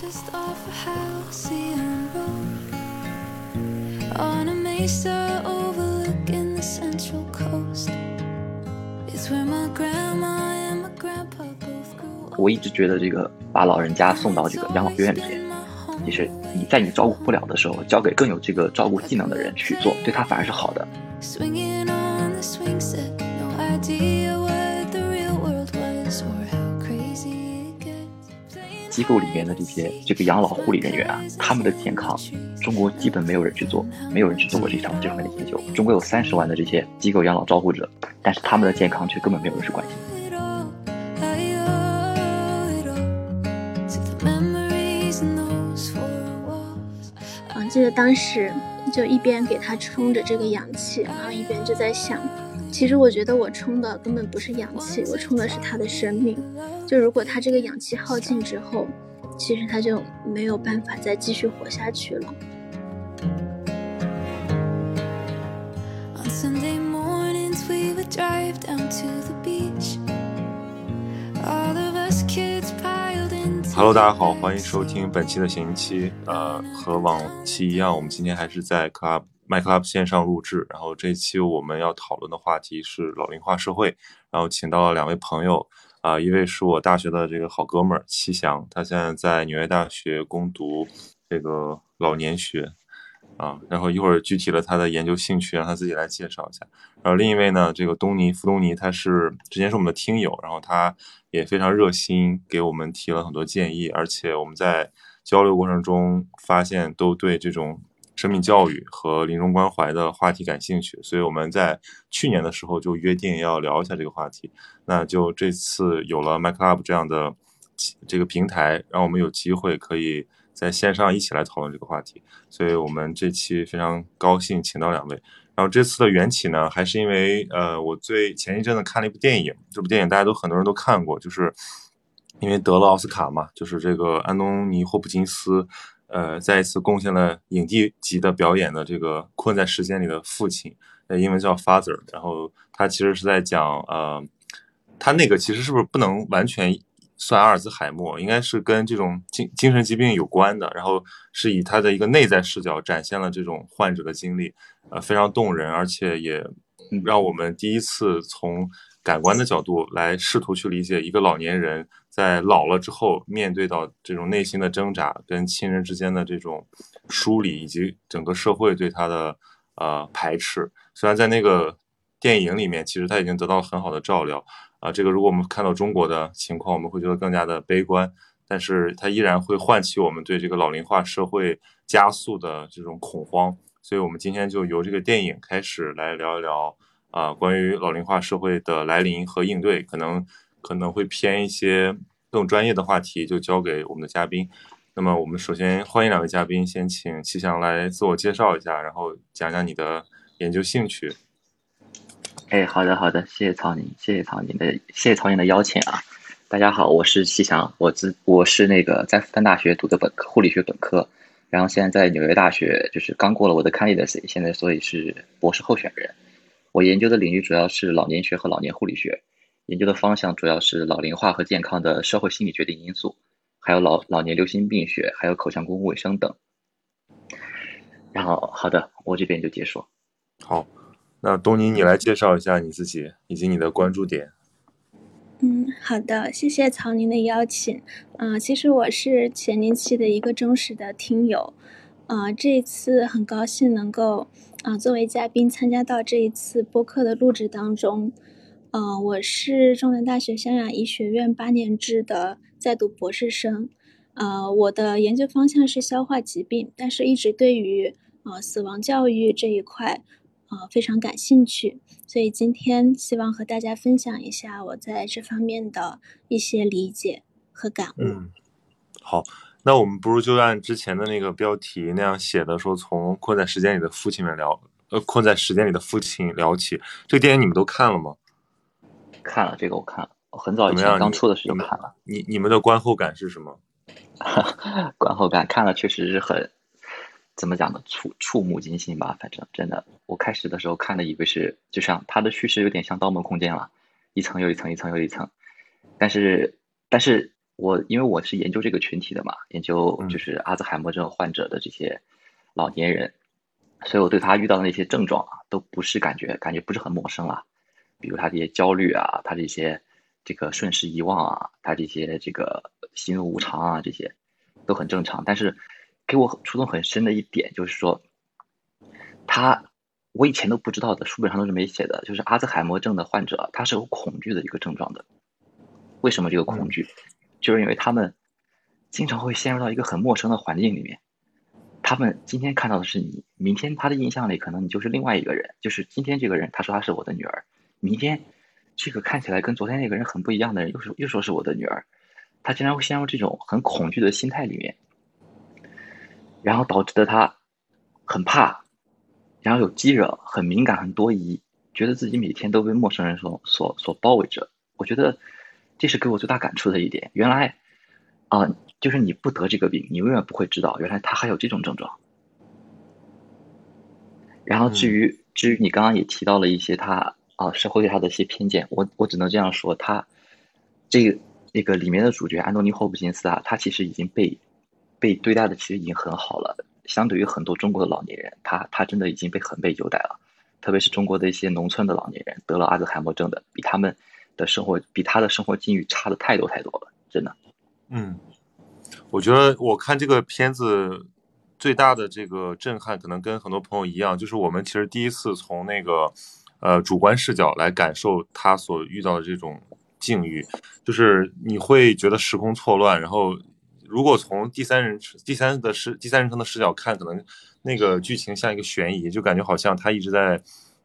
just off a halcyon road on a mesa overlooking the central coast. It's where my grandma and my grandpa both grew up. 我一直觉得这个把老人家送到这个养老院里面，其实你在你照顾不了的时候，交给更有这个照顾技能的人去做，对他反而是好的。机构里面的这些这个养老护理人员啊，他们的健康，中国基本没有人去做，没有人去做过这场这方面的研究。中国有三十万的这些机构养老照护者，但是他们的健康却根本没有人去关心。嗯，记得当时就一边给他充着这个氧气，然后一边就在想，其实我觉得我充的根本不是氧气，我充的是他的生命。就如果他这个氧气耗尽之后，其实他就没有办法再继续活下去了。On Sunday mornings, we would drive down to the beach. All of us kids piled into. Hello，大家好，欢迎收听本期的闲鱼期。呃，和往期一样，我们今天还是在 Club My Club 线上录制。然后这期我们要讨论的话题是老龄化社会，然后请到了两位朋友，啊、一位是我大学的这个好哥们儿齐翔，他现在在纽约大学攻读这个老年学。啊，然后一会儿具体的他的研究兴趣，让他自己来介绍一下。然后另一位呢，这个东尼傅东尼，他是之前是我们的听友，然后他也非常热心，给我们提了很多建议，而且我们在交流过程中发现都对这种生命教育和临终关怀的话题感兴趣，所以我们在去年的时候就约定要聊一下这个话题。那就这次有了 My Club 这样的这个平台，让我们有机会可以在线上一起来讨论这个话题。所以我们这期非常高兴请到两位。然后这次的缘起呢，还是因为呃，我最前一阵子看了一部电影，这部电影大家都很多人都看过，就是因为得了奥斯卡嘛，就是这个安东尼·霍普金斯，呃，再一次贡献了影帝级的表演的这个《困在时间里的父亲》，呃，英文叫 Father。然后他其实是在讲呃，他那个其实是不是不能完全算阿尔兹海默，应该是跟这种精精神疾病有关的，然后是以他的一个内在视角展现了这种患者的经历，呃，非常动人，而且也让我们第一次从感官的角度来试图去理解一个老年人在老了之后面对到这种内心的挣扎，跟亲人之间的这种疏离，以及整个社会对他的呃排斥。虽然在那个电影里面，其实他已经得到了很好的照料。啊，这个如果我们看到中国的情况，我们会觉得更加的悲观，但是它依然会唤起我们对这个老龄化社会加速的这种恐慌。所以，我们今天就由这个电影开始来聊一聊啊，关于老龄化社会的来临和应对，可能可能会偏一些更专业的话题，就交给我们的嘉宾。那么，我们首先欢迎两位嘉宾，先请齐翔来自我介绍一下，然后讲讲你的研究兴趣。哎，好的好的，谢谢曹宁，谢谢曹宁的谢谢曹宁的邀请啊！大家好，我是齐翔，我自我是那个在复旦大学读的本科护理学本科，然后现在在纽约大学就是刚过了我的 candidacy，现在所以是博士候选人。我研究的领域主要是老年学和老年护理学，研究的方向主要是老龄化和健康的社会心理决定因素，还有老老年流行病学，还有口腔公共卫生等。然后好的，我这边就结束。好。那东尼，你来介绍一下你自己以及你的关注点。嗯，好的，谢谢曹宁的邀请。嗯、呃，其实我是前年期的一个忠实的听友，呃，这一次很高兴能够啊、作为嘉宾参加到这一次播客的录制当中。呃，我是中南大学湘雅医学院八年制的在读博士生，呃，我的研究方向是消化疾病，但是一直对于呃死亡教育这一块。呃，非常感兴趣，所以今天希望和大家分享一下我在这方面的一些理解和感悟。嗯，好，那我们不如就按之前的那个标题那样写的，说从困在时间里的父亲们聊，呃，困在时间里的父亲聊起。这个电影你们都看了吗？看了，这个我看了，我很早以前刚出的时候看了。你你们的观后感是什么？观后感看了确实是很。怎么讲呢？触触目惊心吧，反正真的，我开始的时候看的以为是，就像它的叙事有点像《盗梦空间》了，一层又一层，一层又一层。但是，但是我因为我是研究这个群体的嘛，研究嗯就是阿兹海默症患者的这些老年人，所以我对他遇到的那些症状啊，都不是感觉感觉不是很陌生了。比如他这些焦虑啊，他这些这个瞬时遗忘啊，他这些这个喜怒无常啊，这些都很正常。但是给我触动很深的一点就是说，他我以前都不知道的，书本上都是没写的，就是阿兹海默症的患者，他是有恐惧的一个症状的。为什么这个恐惧？就是因为他们经常会陷入到一个很陌生的环境里面。他们今天看到的是你，明天他的印象里可能你就是另外一个人。就是今天这个人，他说他是我的女儿，明天这个看起来跟昨天那个人很不一样的人，又是又说是我的女儿。他经常会陷入这种很恐惧的心态里面，然后导致的他很怕，然后有激惹，很敏感，很多疑，觉得自己每天都被陌生人所所所包围着。我觉得这是给我最大感触的一点。原来啊、就是你不得这个病，你永远不会知道，原来他还有这种症状。然后至于、至于你刚刚也提到了一些他啊、社会对他的一些偏见，我我只能这样说，他这个那个里面的主角安东尼·霍普金斯啊，他其实已经被被对待的其实已经很好了，相对于很多中国的老年人，他他真的已经被很被优待了，特别是中国的一些农村的老年人得了阿兹海默症的，比他们的生活比他的生活境遇差的太多太多了，真的。嗯，我觉得我看这个片子最大的这个震撼，可能跟很多朋友一样，就是我们其实第一次从那个呃主观视角来感受他所遇到的这种境遇，就是你会觉得时空错乱，然后如果从第三人第三的视第三人称的视角看，可能那个剧情像一个悬疑，就感觉好像他一直在。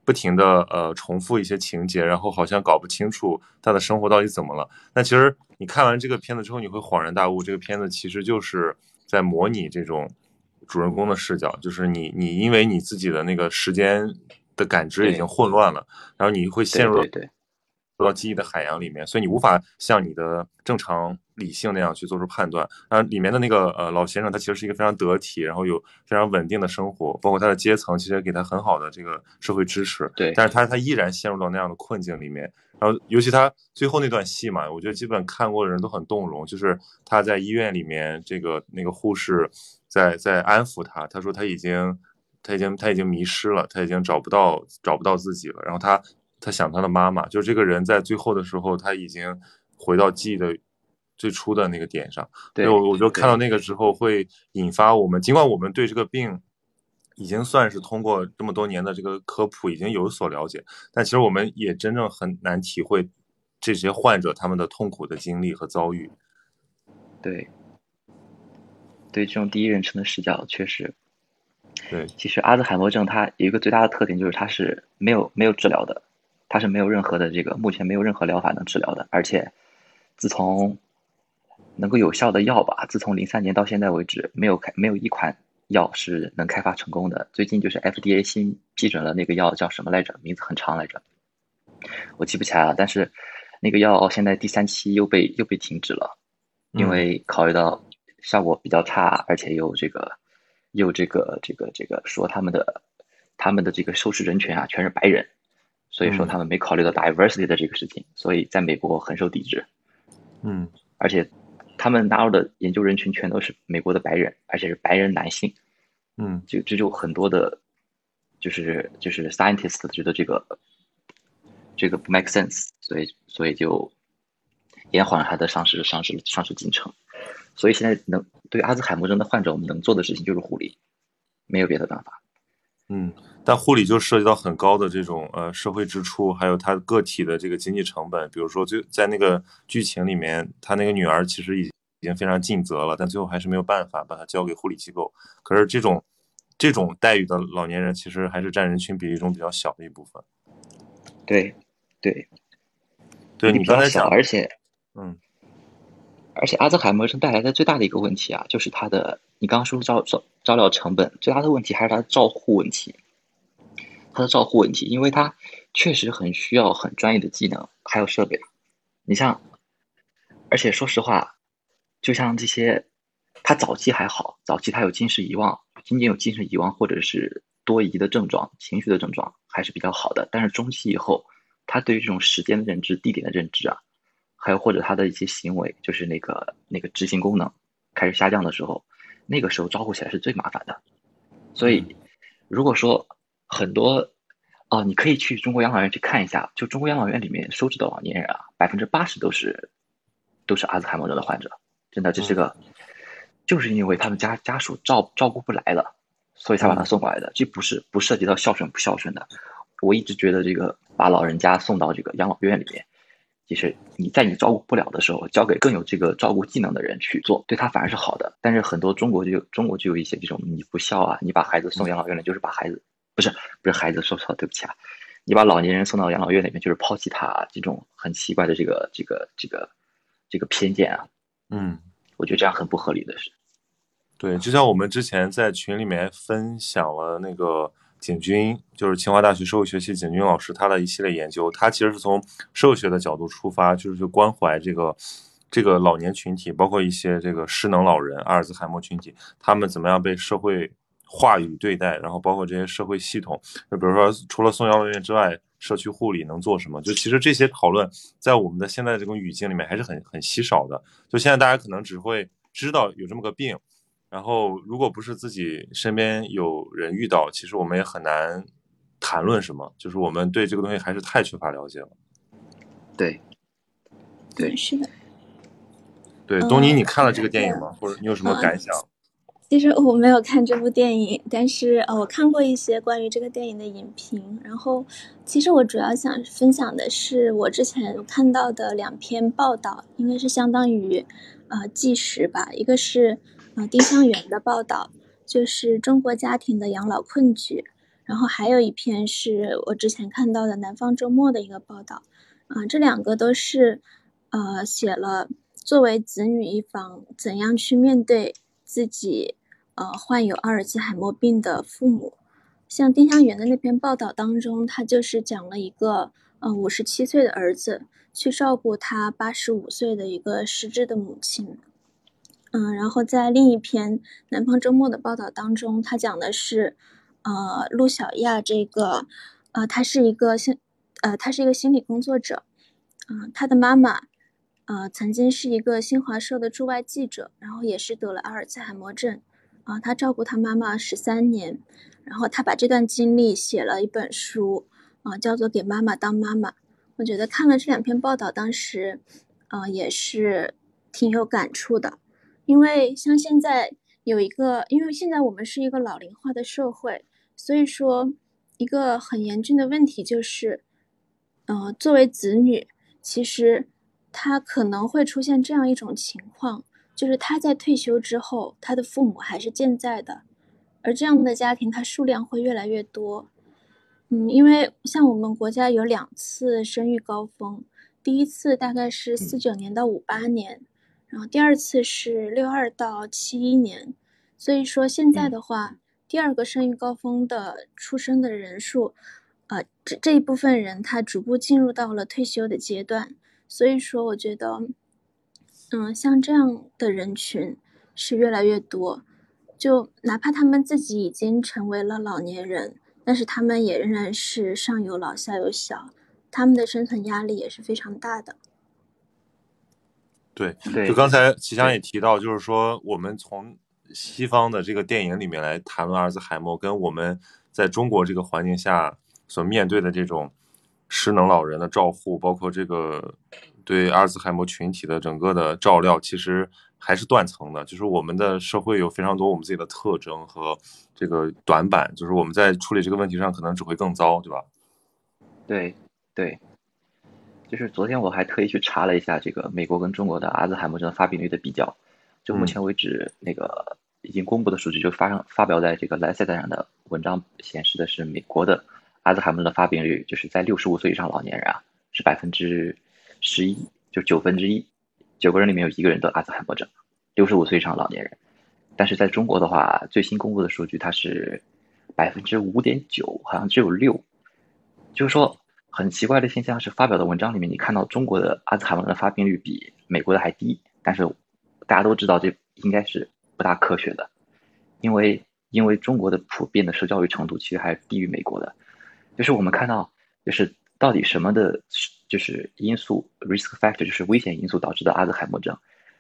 不停的呃重复一些情节，然后好像搞不清楚他的生活到底怎么了。那其实你看完这个片子之后，你会恍然大悟，这个片子其实就是在模拟这种主人公的视角，就是你你因为你自己的那个时间的感知已经混乱了，然后你会陷入到记忆的海洋里面，所以你无法像你的正常理性那样去做出判断。然后里面的那个呃老先生，他其实是一个非常得体，然后有非常稳定的生活，包括他的阶层，其实给他很好的这个社会支持。对但是他他依然陷入到那样的困境里面。然后尤其他最后那段戏嘛，我觉得基本看过的人都很动容，就是他在医院里面，这个那个护士在在安抚他，他说他已经他已经他已经迷失了，他已经找不到找不到自己了。然后他他想他的妈妈，就是这个人在最后的时候，他已经回到记忆的最初的那个点上。对，我我就看到那个之后，会引发我们，尽管我们对这个病已经算是通过这么多年的这个科普已经有所了解，但其实我们也真正很难体会这些患者他们的痛苦的经历和遭遇。对，对这种第一人称的视角，确实，对，其实阿兹海默症它有一个最大的特点，就是它是没有没有治疗的，它是没有任何的这个目前没有任何疗法能治疗的，而且自从能够有效的药吧，自从零三年到现在为止，没有开没有一款药是能开发成功的。最近就是 FDA 新批准了那个药叫什么来着？名字很长来着，我记不起来了。但是那个药现在第三期又被又被停止了，因嗯为考虑到效果比较差，而且又这个又这个这个这个说他们的他们的这个受试人群啊全是白人，所以说嗯他们没考虑到 diversity 的这个事情，所以在美国很受抵制。嗯而且他们纳入的研究人群全都是美国的白人，而且是白人男性，嗯就这就很多的，就是就是 scientist 觉得这个这个不 make sense，所以所以就延缓了他的上市上市上市进程。所以现在能对阿兹海默症的患者，我们能做的事情就是护理，没有别的办法。嗯，但护理就涉及到很高的这种呃社会支出，还有他个体的这个经济成本。比如说，就在那个剧情里面，他那个女儿其实已已经非常尽责了，但最后还是没有办法把她交给护理机构。可是这种这种待遇的老年人，其实还是占人群比例中比较小的一部分。对对，对你刚才讲，而且嗯而且阿兹海默症带来的最大的一个问题啊，就是它的你刚刚说照照照料成本，最大的问题还是它的照护问题。它的照护问题，因为他确实很需要很专业的技能，还有设备。你像，而且说实话，就像这些，他早期还好，早期他有近视遗忘，仅仅有近视遗忘或者是多疑的症状、情绪的症状还是比较好的。但是中期以后，他对于这种时间的认知、地点的认知啊，还有或者他的一些行为，就是那个那个执行功能开始下降的时候，那个时候照顾起来是最麻烦的。所以，如果说很多，哦，你可以去中国养老院去看一下，就中国养老院里面收治的老年人啊，百分之八十都是都是阿兹海默症的患者，真的这是个，就是因为他们家家属照照顾不来了，所以才把他送过来的，这不是不涉及到孝顺不孝顺的。我一直觉得这个把老人家送到这个养老院里面。其实你在你照顾不了的时候，交给更有这个照顾技能的人去做，对他反而是好的。但是很多中国就中国就有一些这种你不孝啊，你把孩子送养老院了，就是把孩子不是不是孩子说错了，对不起啊，你把老年人送到养老院里面就是抛弃他，这种很奇怪的这个这个这个这个偏见啊，嗯，我觉得这样很不合理的是。对，就像我们之前在群里面分享了那个。景军就是清华大学社会学系景军老师，他的一系列研究，他其实是从社会学的角度出发，就是去关怀这个这个老年群体，包括一些这个失能老人、阿尔兹海默群体，他们怎么样被社会话语对待，然后包括这些社会系统，就比如说除了送养老院之外，社区护理能做什么？就其实这些讨论在我们的现在这种语境里面还是很很稀少的。就现在大家可能只会知道有这么个病。然后，如果不是自己身边有人遇到，其实我们也很难谈论什么。就是我们对这个东西还是太缺乏了解了。对，对，是的。对，东尼，你看了这个电影吗？或者你有什么感想？其实我没有看这部电影，但是呃，我看过一些关于这个电影的影评。然后，其实我主要想分享的是我之前看到的两篇报道，应该是相当于呃纪实吧。一个是。呃，丁香园的报道就是中国家庭的养老困局，然后还有一篇是我之前看到的《南方周末》的一个报道，啊，这两个都是，呃，写了作为子女一方怎样去面对自己，呃，患有阿尔兹海默病的父母。像丁香园的那篇报道当中，他就是讲了一个，呃，五十七岁的儿子去照顾他八十五岁的一个失智的母亲。嗯，然后在另一篇《南方周末》的报道当中，他讲的是，呃，陆小亚这个，呃，他是一个心，呃，他是一个心理工作者，嗯，他的妈妈，呃，曾经是一个新华社的驻外记者，然后也是得了阿尔茨海默症，啊，他照顾他妈妈十三年，然后他把这段经历写了一本书，啊，叫做《给妈妈当妈妈》。我觉得看了这两篇报道，当时，呃，也是挺有感触的。因为像现在有一个，因为现在我们是一个老龄化的社会，所以说一个很严峻的问题就是，呃，作为子女，其实他可能会出现这样一种情况，就是他在退休之后，他的父母还是健在的，而这样的家庭，它数量会越来越多。嗯，因为像我们国家有两次生育高峰，第一次大概是四九年到五八年。然后第二次是六二到七一年，所以说现在的话，第二个生育高峰的出生的人数，呃，这这一部分人他逐步进入到了退休的阶段，所以说我觉得，嗯，像这样的人群是越来越多，就哪怕他们自己已经成为了老年人，但是他们也仍然是上有老下有小，他们的生存压力也是非常大的。对，就刚才齐强也提到，就是说我们从西方的这个电影里面来谈论阿尔兹海默，跟我们在中国这个环境下所面对的这种失能老人的照护，包括这个对阿尔兹海默群体的整个的照料，其实还是断层的。就是我们的社会有非常多我们自己的特征和这个短板，就是我们在处理这个问题上可能只会更糟，对吧？对，对。就是昨天我还特意去查了一下这个美国跟中国的阿兹海默症发病率的比较，就目前为止那个已经公布的数据，就发上发表在这个 Lancet 上的文章显示的是美国的阿兹海默的发病率，就是在六十五岁以上老年人啊是百分之十一，就九分之一，九个人里面有一个人得阿兹海默症，六十五岁以上老年人，但是在中国的话，最新公布的数据它是百分之五点九，好像只有六，就是说。很奇怪的现象是，发表的文章里面，你看到中国的阿兹海默的发病率比美国的还低，但是大家都知道这应该是不大科学的，因为因为中国的普遍的受教育程度其实还低于美国的。就是我们看到，就是到底什么的就是因素 risk factor 就是危险因素导致的阿兹海默症。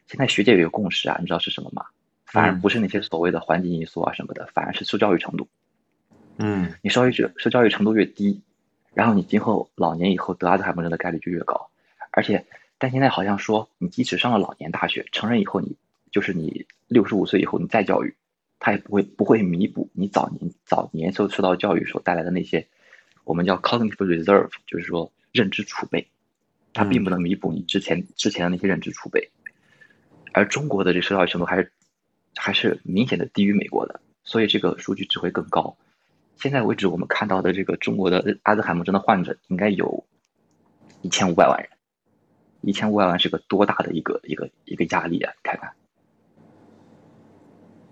现在学界有一个共识啊，你知道是什么吗？反而不是那些所谓的环境因素啊什么的，反而是受教育程度。嗯，你受教育受教育程度越低，然后你今后老年以后得阿兹海默症的概率就越高。而且，但现在好像说，你即使上了老年大学，成人以后，你就是你六十五岁以后你再教育，他也不会不会弥补你早年早年受受到教育所带来的那些我们叫 cognitive reserve，就是说认知储备，它并不能弥补你之前之前的那些认知储备。而中国的这受教育程度还是还是明显的低于美国的，所以这个数据只会更高。现在为止，我们看到的这个中国的阿兹海默症的患者应该有一千五百万人，一千五百万是个多大的一个一个一个压力啊！你看看，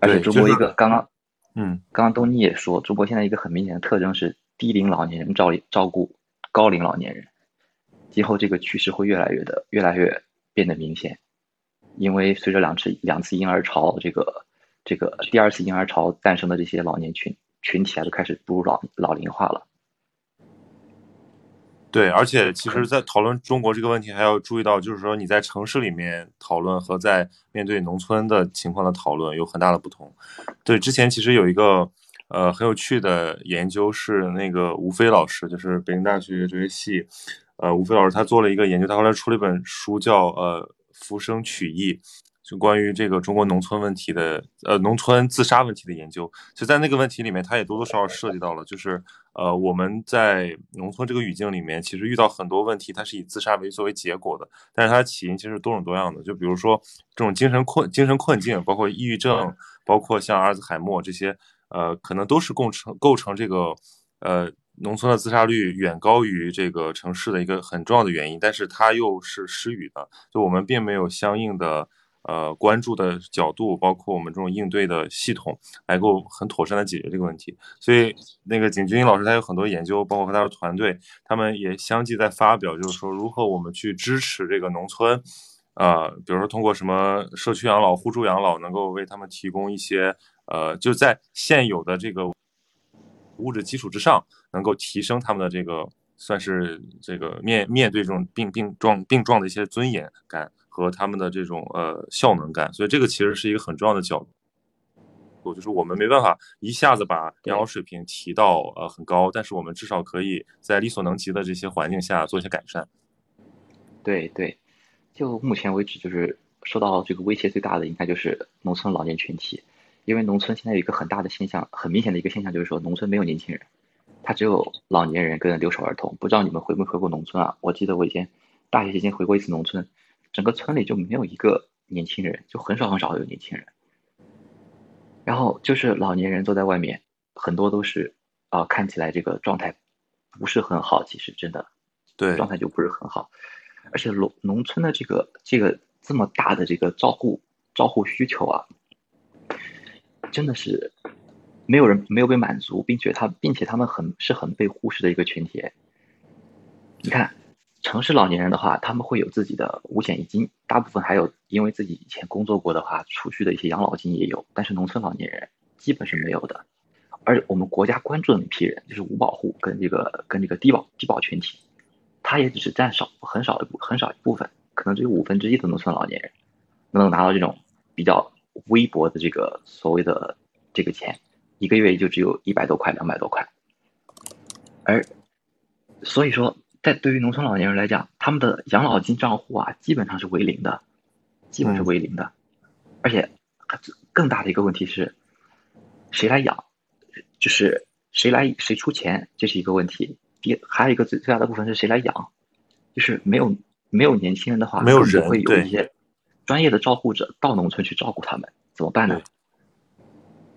而且中国一个刚刚，嗯，刚刚东尼也说，中国现在一个很明显的特征是低龄老年人照照顾高龄老年人，今后这个趋势会越来越的越来越变得明显。因为随着两次两次婴儿潮，这个这个第二次婴儿潮诞生的这些老年群群体啊，都开始步入老老龄化了。对，而且其实，在讨论中国这个问题，还要注意到，就是说你在城市里面讨论和在面对农村的情况的讨论有很大的不同。对，之前其实有一个呃很有趣的研究，是那个吴飞老师，就是北京大学哲学系，呃，吴飞老师他做了一个研究，他后来出了一本书，叫呃。浮生取义，就关于这个中国农村问题的，呃，农村自杀问题的研究，就在那个问题里面，他也多多少少涉及到了，就是呃，我们在农村这个语境里面，其实遇到很多问题，它是以自杀为作为结果的，但是它的起因其实多种多样的，就比如说这种精神困、精神困境，包括抑郁症，包括像阿尔兹海默这些，呃，可能都是构成构成这个，呃。农村的自杀率远高于这个城市的一个很重要的原因，但是它又是失语的，就我们并没有相应的呃关注的角度，包括我们这种应对的系统，来够很妥善的解决这个问题。所以那个景军老师他有很多研究，包括和他的团队，他们也相继在发表，就是说如何我们去支持这个农村，呃，比如说通过什么社区养老、互助养老，能够为他们提供一些呃，就在现有的这个。物质基础之上，能够提升他们的这个，算是这个面面对这种病病状病状的一些尊严感和他们的这种呃效能感，所以这个其实是一个很重要的角度，就是我们没办法一下子把养老水平提到呃很高，但是我们至少可以在力所能及的这些环境下做一些改善。对对，就目前为止，就是受到这个威胁最大的应该就是农村老年群体。因为农村现在有一个很大的现象，很明显的一个现象就是说，农村没有年轻人，他只有老年人跟留守儿童。不知道你们回没回过农村啊？我记得我以前大学期间回过一次农村，整个村里就没有一个年轻人，就很少很少有年轻人。然后就是老年人坐在外面，很多都是啊，看起来这个状态不是很好，其实真的，对，状态就不是很好。而且农农村的这个这个这么大的这个照护照护需求啊。真的是没有人没有被满足，并且他并且他们很是很被忽视的一个群体。你看，城市老年人的话，他们会有自己的五险一金，大部分还有因为自己以前工作过的话，储蓄的一些养老金也有。但是农村老年人基本是没有的。而我们国家关注的那批人，就是五保户跟这个跟这个低保低保群体，他也只是占少很少一部很少一部分，可能只有五分之一的农村老年人能拿到这种比较。微薄的这个所谓的这个钱，一个月也就只有一百多块、两百多块，而所以说，在对于农村老年人来讲，他们的养老金账户啊，基本上是为零的，基本是为零的，而且更大的一个问题是，谁来养，就是谁来谁出钱，这是一个问题。第还有一个最最大的部分是谁来养，就是没有没有年轻人的话，没有人会有一些。专业的照护者到农村去照顾他们怎么办呢？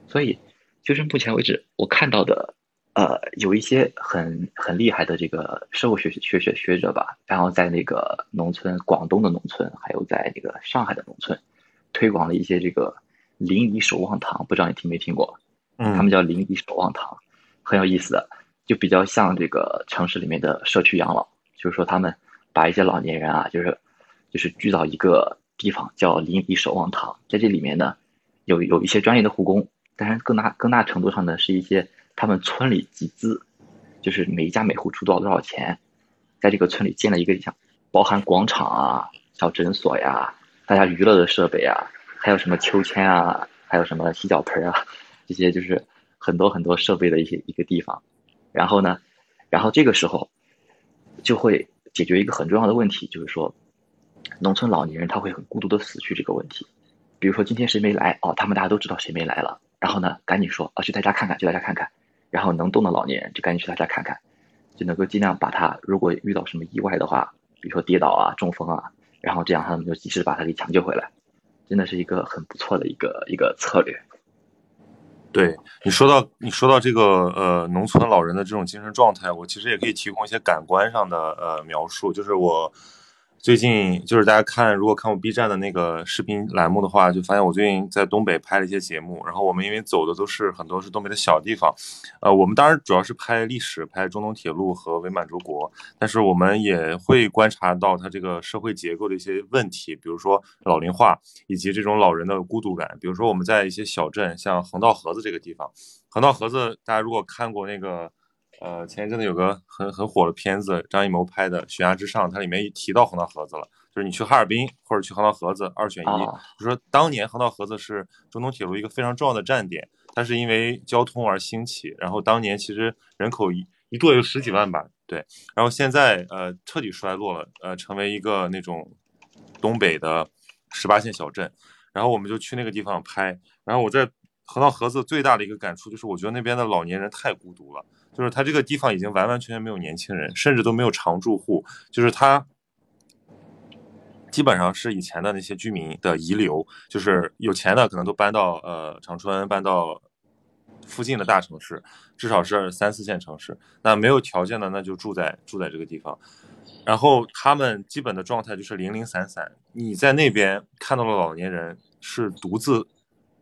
所以，就是目前为止我看到的，呃，有一些很很厉害的这个社会学学学学者吧，然后在那个农村，广东的农村，还有在那个上海的农村，推广了一些这个临沂守望堂，不知道你听没听过？嗯，他们叫临沂守望堂，很有意思的，就比较像这个城市里面的社区养老，就是说他们把一些老年人啊，就是就是聚到一个。地方叫邻里守望堂，在这里面呢，有有一些专业的护工，当然更大更大程度上呢，是一些他们村里集资，就是每一家每户出多少多少钱，在这个村里建了一个像包含广场啊、小诊所呀、大家娱乐的设备啊，还有什么秋千啊，还有什么洗脚盆啊，这些就是很多很多设备的一些一个地方。然后呢，然后这个时候就会解决一个很重要的问题，就是说，农村老年人他会很孤独的死去这个问题。比如说今天谁没来哦，他们大家都知道谁没来了，然后呢，赶紧说啊，去他家看看，去他家看看。然后能动的老年人就赶紧去他家看看，就能够尽量把他如果遇到什么意外的话，比如说跌倒啊、中风啊，然后这样他们就及时把他给抢救回来，真的是一个很不错的一个一个策略。对你说到你说到这个呃农村老人的这种精神状态，我其实也可以提供一些感官上的呃描述，就是我。最近就是大家看，如果看我 B 站的那个视频栏目的话，就发现我最近在东北拍了一些节目。然后我们因为走的都是很多是东北的小地方，呃，我们当然主要是拍历史，拍中东铁路和伪满洲国，但是我们也会观察到它这个社会结构的一些问题，比如说老龄化以及这种老人的孤独感。比如说我们在一些小镇，像横道河子这个地方，横道河子大家如果看过那个。呃，前一阵子有个很很火的片子，张艺谋拍的《悬崖之上》，它里面提到横道河子了，就是你去哈尔滨或者去横道河子，二选一。就说当年横道河子是中东铁路一个非常重要的站点，它是因为交通而兴起，然后当年其实人口一一度有十几万吧，对。然后现在呃彻底衰落了，呃成为一个那种东北的十八线小镇，然后我们就去那个地方拍，然后我在横道河子最大的一个感触就是，我觉得那边的老年人太孤独了。就是它这个地方已经完完全全没有年轻人，甚至都没有常住户。就是它基本上是以前的那些居民的遗留，就是有钱的可能都搬到呃长春，搬到附近的大城市，至少是三四线城市。那没有条件的，那就住在住在这个地方。然后他们基本的状态就是零零散散。你在那边看到了老年人是独自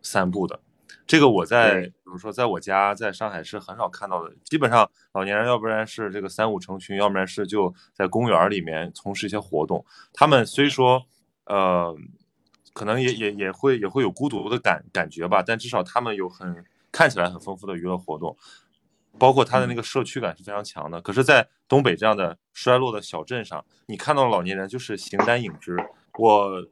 散步的。这个我在，比如说在我家，在上海是很少看到的。基本上老年人要不然是这个三五成群，要不然是就在公园里面从事一些活动。他们虽说，呃，可能也也也会也会有孤独的感感觉吧，但至少他们有很看起来很丰富的娱乐活动，包括他的那个社区感是非常强的。可是，在东北这样的衰落的小镇上，你看到老年人就是形单影只。我。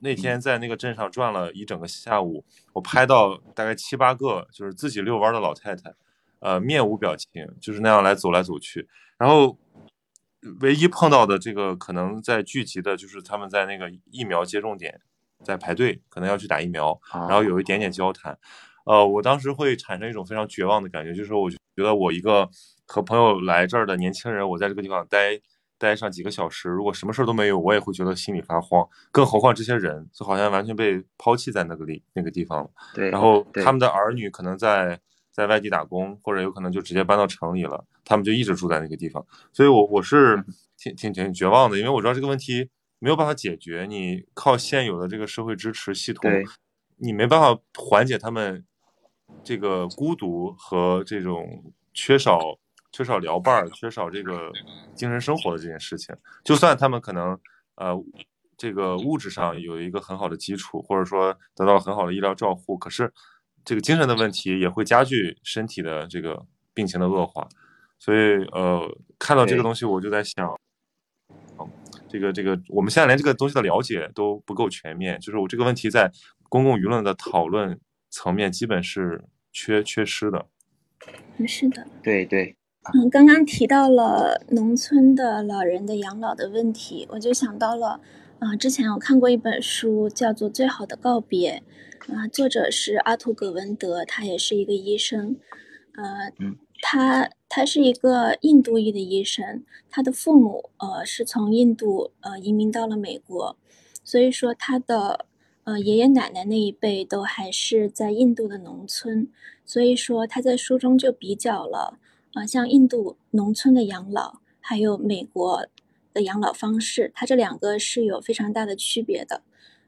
那天在那个镇上转了一整个下午，我拍到大概七八个就是自己遛弯的老太太，呃，面无表情，就是那样来走来走去。然后唯一碰到的这个可能在聚集的，就是他们在那个疫苗接种点在排队，可能要去打疫苗，然后有一点点交谈。呃，我当时会产生一种非常绝望的感觉，就是我觉得我一个和朋友来这儿的年轻人，我在这个地方待。待上几个小时，如果什么事儿都没有，我也会觉得心里发慌。更何况这些人就好像完全被抛弃在那个里那个地方了。对，然后他们的儿女可能在在外地打工，或者有可能就直接搬到城里了，他们就一直住在那个地方。所以，我我是挺挺挺绝望的，因为我知道这个问题没有办法解决。你靠现有的这个社会支持系统，你没办法缓解他们这个孤独和这种缺少。缺少聊伴儿，缺少这个精神生活的这件事情，就算他们可能呃这个物质上有一个很好的基础，或者说得到了很好的医疗照护，可是这个精神的问题也会加剧身体的这个病情的恶化。所以呃看到这个东西，我就在想，这个这个我们现在连这个东西的了解都不够全面，就是我这个问题在公共舆论的讨论层面基本是缺缺失的。是的，对对。嗯，刚刚提到了农村的老人的养老的问题，我就想到了，啊，之前我看过一本书，叫做《最好的告别》，啊，作者是阿图·葛文德，他也是一个医生，呃，他他是一个印度裔的医生，他的父母呃是从印度呃移民到了美国，所以说他的呃爷爷奶奶那一辈都还是在印度的农村，所以说他在书中就比较了。啊，像印度农村的养老，还有美国的养老方式，它这两个是有非常大的区别的。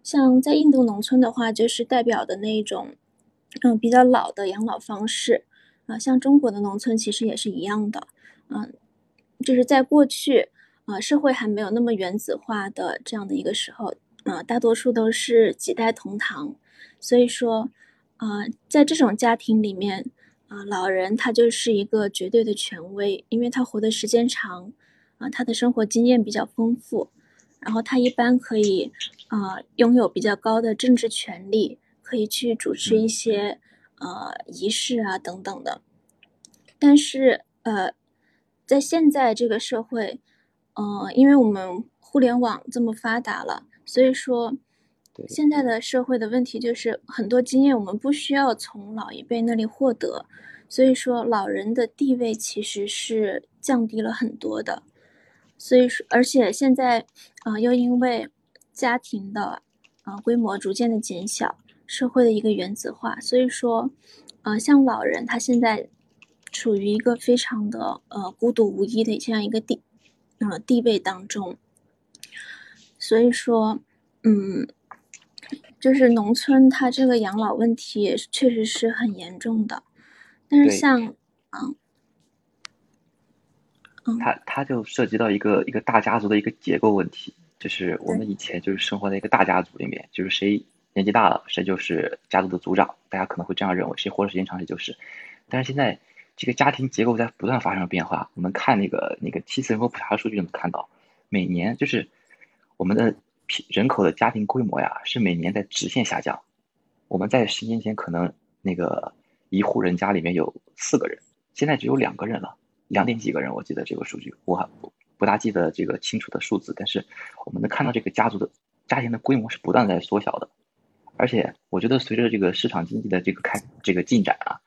像在印度农村的话，就是代表的那种，嗯，比较老的养老方式。啊，像中国的农村其实也是一样的。嗯，就是在过去，啊，社会还没有那么原子化的这样的一个时候，啊，大多数都是几代同堂。所以说，啊，在这种家庭里面。啊，老人他就是一个绝对的权威，因为他活的时间长，啊，他的生活经验比较丰富，然后他一般可以啊拥有比较高的政治权利，可以去主持一些呃仪式啊等等的。但是呃，在现在这个社会，嗯，因为我们互联网这么发达了，所以说。现在的社会的问题就是很多经验我们不需要从老一辈那里获得，所以说老人的地位其实是降低了很多的。所以说，而且现在啊，又因为家庭的啊规模逐渐的减小，社会的一个原子化，所以说，呃，像老人他现在处于一个非常的呃孤独无依的这样一个地呃地位当中。所以说，嗯。就是农村，它这个养老问题也是确实是很严重的，但是像，嗯，嗯，它它就涉及到一个一个大家族的一个结构问题，就是我们以前就是生活在一个大家族里面，就是谁年纪大了，谁就是家族的族长，大家可能会这样认为，谁活的时间长谁就是，但是现在这个家庭结构在不断发生变化，我们看那个那个七次人口普查数据就能看到，每年就是我们的。人口的家庭规模呀，是每年在直线下降。我们在十年前可能那个一户人家里面有四个人，现在只有两个人了，两点几个人。我记得这个数据，我还不大记得这个清楚的数字，但是我们能看到这个家族的家庭的规模是不断在缩小的。而且我觉得随着这个市场经济的这个开这个进展啊，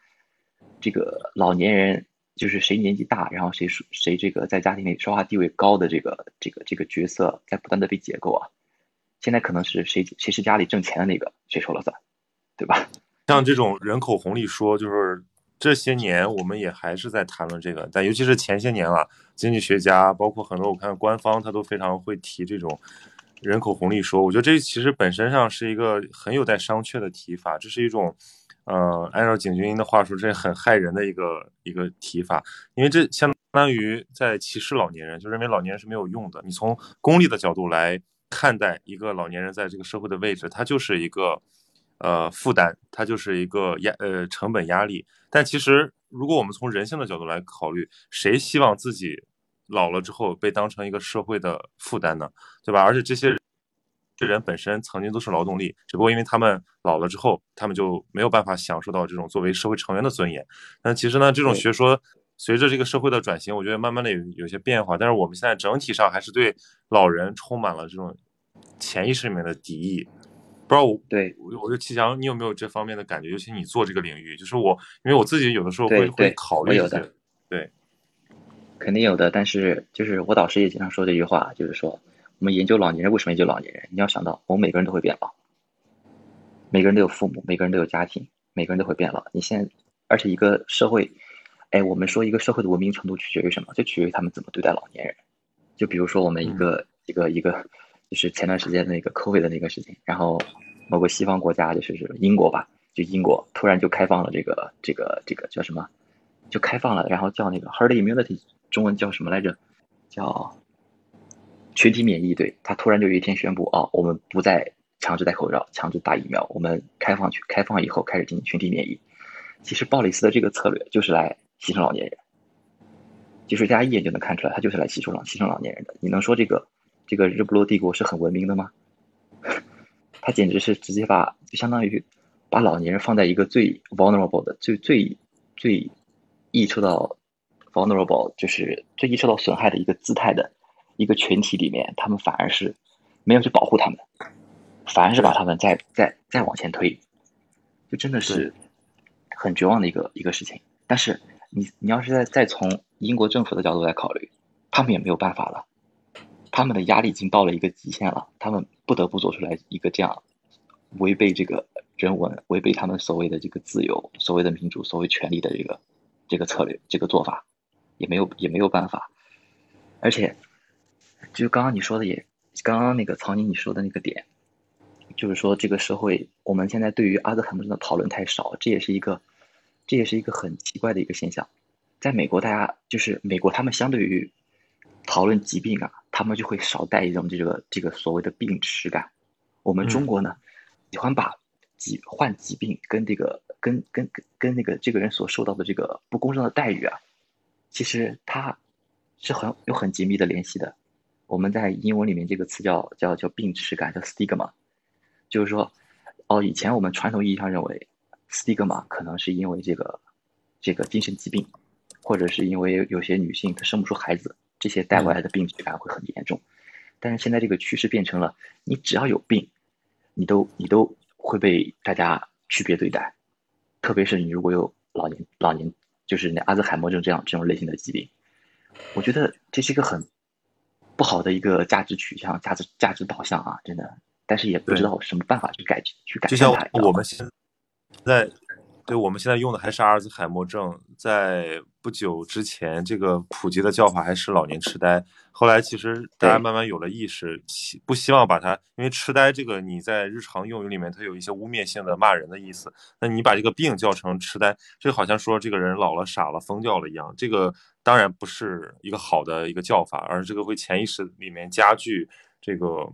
这个老年人就是谁年纪大，然后谁谁这个在家庭里说话地位高的这个这个这个角色在不断的被解构啊。现在可能是谁谁是家里挣钱的那个，谁说了算，对吧？像这种人口红利说，就是这些年我们也还是在谈论这个，但尤其是前些年了，经济学家包括很多我看官方他都非常会提这种人口红利说。我觉得这其实本身上是一个很有待商榷的提法，这是一种，呃，按照景军英的话说，这很害人的一个一个提法，因为这相当于在歧视老年人，就认为老年人是没有用的。你从功利的角度来。看待一个老年人在这个社会的位置，他就是一个，呃，负担，他就是一个压，呃，成本压力。但其实，如果我们从人性的角度来考虑，谁希望自己老了之后被当成一个社会的负担呢？对吧？而且这些人本身曾经都是劳动力，只不过因为他们老了之后，他们就没有办法享受到这种作为社会成员的尊严。那其实呢，这种学说。随着这个社会的转型，我觉得慢慢的有有些变化，但是我们现在整体上还是对老人充满了这种潜意识里面的敌意。不知道我对，我我就齐强，你有没有这方面的感觉？尤其你做这个领域，就是我，因为我自己有的时候会会考虑一些，对，肯定有的。但是就是我导师也经常说这句话，就是说我们研究老年人为什么研究老年人？你要想到，我们每个人都会变老，每个人都有父母，每个人都有家庭，每个人都会变老。你现在，而且一个社会。哎，我们说一个社会的文明程度取决于什么？就取决于他们怎么对待老年人。就比如说我们一个一个一个，就是前段时间那个 COVID 的那个事情，然后某个西方国家，就是英国吧，就英国突然就开放了这个这个这个叫什么？就开放了，然后叫那个 herd immunity，中文叫什么来着？叫群体免疫。对他突然就有一天宣布，啊，我们不再强制戴口罩，强制打疫苗，我们开放去开放以后开始进行群体免疫。其实鲍里斯的这个策略就是来。牺牲老年人，就是大家一眼就能看出来，他就是来牺牲老牺牲老年人的。你能说这个这个日不落帝国是很文明的吗？他简直是直接把就相当于把老年人放在一个最 vulnerable 的、最最最易受到 vulnerable 就是最易受到损害的一个姿态的一个群体里面，他们反而是没有去保护他们，反而是把他们再再再往前推，就真的是很绝望的一个一个事情。但是。你你要是再再从英国政府的角度来考虑，他们也没有办法了，他们的压力已经到了一个极限了，他们不得不做出来一个这样违背这个人文、违背他们所谓的这个自由、所谓的民主、所谓权利的这个这个策略、这个做法，也没有也没有办法。而且，就刚刚你说的也，刚刚那个曹宁你说的那个点，就是说这个社会我们现在对于阿兹海默症的讨论太少，这也是一个。这也是一个很奇怪的一个现象，在美国，大家就是美国，他们相对于讨论疾病啊，他们就会少带一种这个这个所谓的病耻感。我们中国呢，喜欢把疾患疾病跟这个跟跟跟跟那个这个人所受到的这个不公正的待遇啊，其实它是很有很紧密的联系的。我们在英文里面这个词叫叫叫病耻感，叫 stigma，就是说，哦，以前我们传统意义上认为 stigma 可能是因为这个这个精神疾病，或者是因为有些女性她生不出孩子，这些带过来的病耻感会很严重。但是现在这个趋势变成了，你只要有病，你都你都会被大家区别对待，特别是你如果有老年老年就是那阿兹海默症这样这种类型的疾病，我觉得这是一个很。不好的一个价值取向、价值价值导向啊，真的，但是也不知道什么办法去改去改就像我们现在，对，我们现在用的还是阿尔兹海默症，在不久之前，这个普及的叫法还是老年痴呆。后来其实大家慢慢有了意识，希不希望把它，因为痴呆这个你在日常用语里面它有一些污蔑性的骂人的意思，那你把这个病叫成痴呆，这好像说这个人老了、傻了、疯掉了一样，这个。当然不是一个好的一个叫法，而这个会潜意识里面加剧这个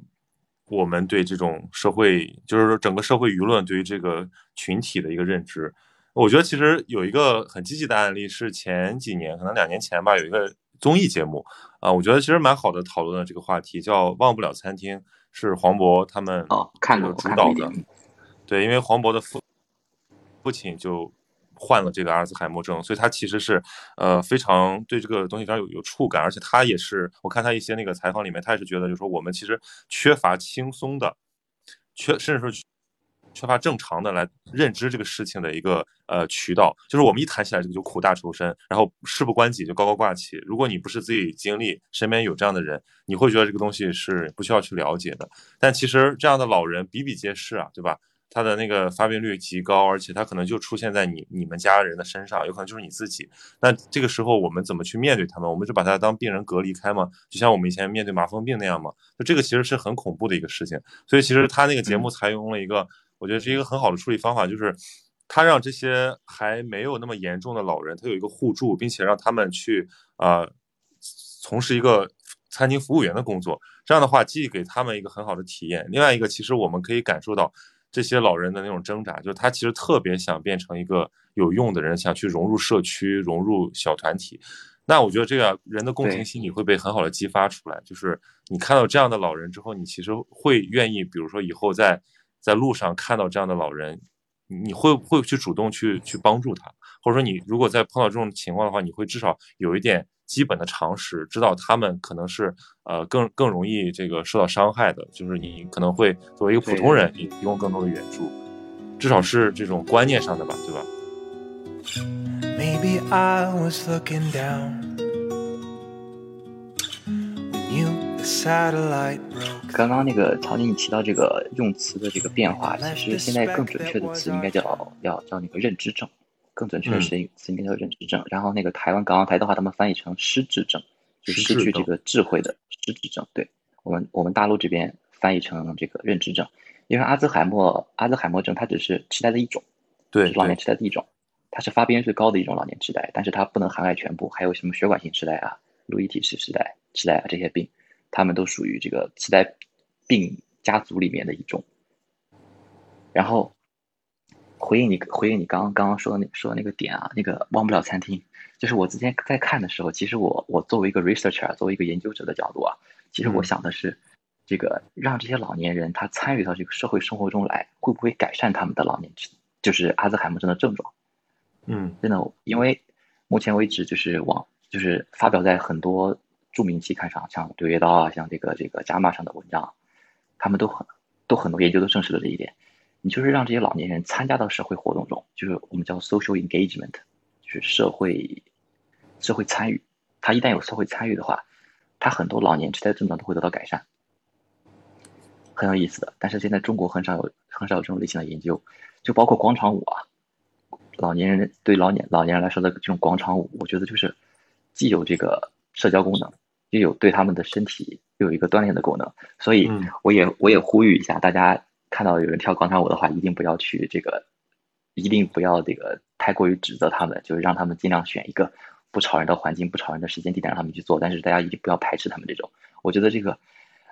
我们对这种社会，就是说整个社会舆论对于这个群体的一个认知。我觉得其实有一个很积极的案例是前几年，可能两年前吧，有一个综艺节目啊，我觉得其实蛮好的讨论的这个话题，叫《忘不了餐厅》，是黄渤他们哦看过主导的，对，因为黄渤的父父亲就。患了这个阿尔兹海默症，所以他其实是，呃，非常对这个东西非常有有触感，而且他也是，我看他一些那个采访里面，他也是觉得，就是说我们其实缺乏轻松的，缺甚至说缺乏正常的来认知这个事情的一个呃渠道，就是我们一谈起来这个就苦大仇深，然后事不关己就高高挂起。如果你不是自己经历，身边有这样的人，你会觉得这个东西是不需要去了解的。但其实这样的老人比比皆是啊，对吧？他的那个发病率极高，而且它可能就出现在你你们家人的身上，有可能就是你自己。那这个时候我们怎么去面对他们？我们就把他当病人隔离开吗？就像我们以前面对麻风病那样吗？就这个其实是很恐怖的一个事情。所以其实他那个节目采用了一个，我觉得是一个很好的处理方法，就是他让这些还没有那么严重的老人，他有一个互助，并且让他们去呃从事一个餐厅服务员的工作。这样的话，既给他们一个很好的体验，另外一个其实我们可以感受到。这些老人的那种挣扎，就是他其实特别想变成一个有用的人，想去融入社区、融入小团体。那我觉得这个人的共情心理会被很好的激发出来。就是你看到这样的老人之后，你其实会愿意，比如说以后在在路上看到这样的老人，你会会去主动去去帮助他，或者说你如果在碰到这种情况的话，你会至少有一点。基本的常识，知道他们可能是呃更更容易这个受到伤害的，就是你可能会作为一个普通人，你提供更多的援助，至少是这种观念上的吧，对吧？刚刚那个曹宁你提到这个用词的这个变化，其实现在更准确的词应该叫要叫那个认知症。更准确的是词应该叫认知症，然后那个台湾港澳台的话，他们翻译成失智症，就失去这个智慧的失智症。对我们我们大陆这边翻译成这个认知症，因为阿兹海默阿兹海默症它只是痴呆的一种，对老年痴呆的一种，它是发病最高的一种老年痴呆，但是它不能涵盖全部，还有什么血管性痴呆啊、路易体式痴呆痴呆啊这些病，他们都属于这个痴呆病家族里面的一种，然后。回应你，回应你刚刚刚刚说的那说的那个点啊，那个忘不了餐厅，就是我之前在看的时候，其实我我作为一个 researcher，作为一个研究者的角度啊，其实我想的是，这个让这些老年人他参与到这个社会生活中来，会不会改善他们的老年痴，就是阿兹海默症的症状？嗯，真的，因为目前为止就是往就是发表在很多著名期刊上，像《柳叶刀》啊，像这个这个《伽马》上的文章，他们都很都很多研究都证实了这一点。你就是让这些老年人参加到社会活动中，就是我们叫 social engagement，就是社会社会参与。他一旦有社会参与的话，他很多老年痴呆症状都会得到改善，很有意思的。但是现在中国很少有很少有这种类型的研究，就包括广场舞啊，老年人对老年老年人来说的这种广场舞，我觉得就是既有这个社交功能，又有对他们的身体又有一个锻炼的功能。所以我也我也呼吁一下大家。看到有人跳广场舞的话，一定不要去这个，一定不要这个太过于指责他们，就是让他们尽量选一个不吵人的环境、不吵人的时间地点让他们去做。但是大家一定不要排斥他们这种。我觉得这个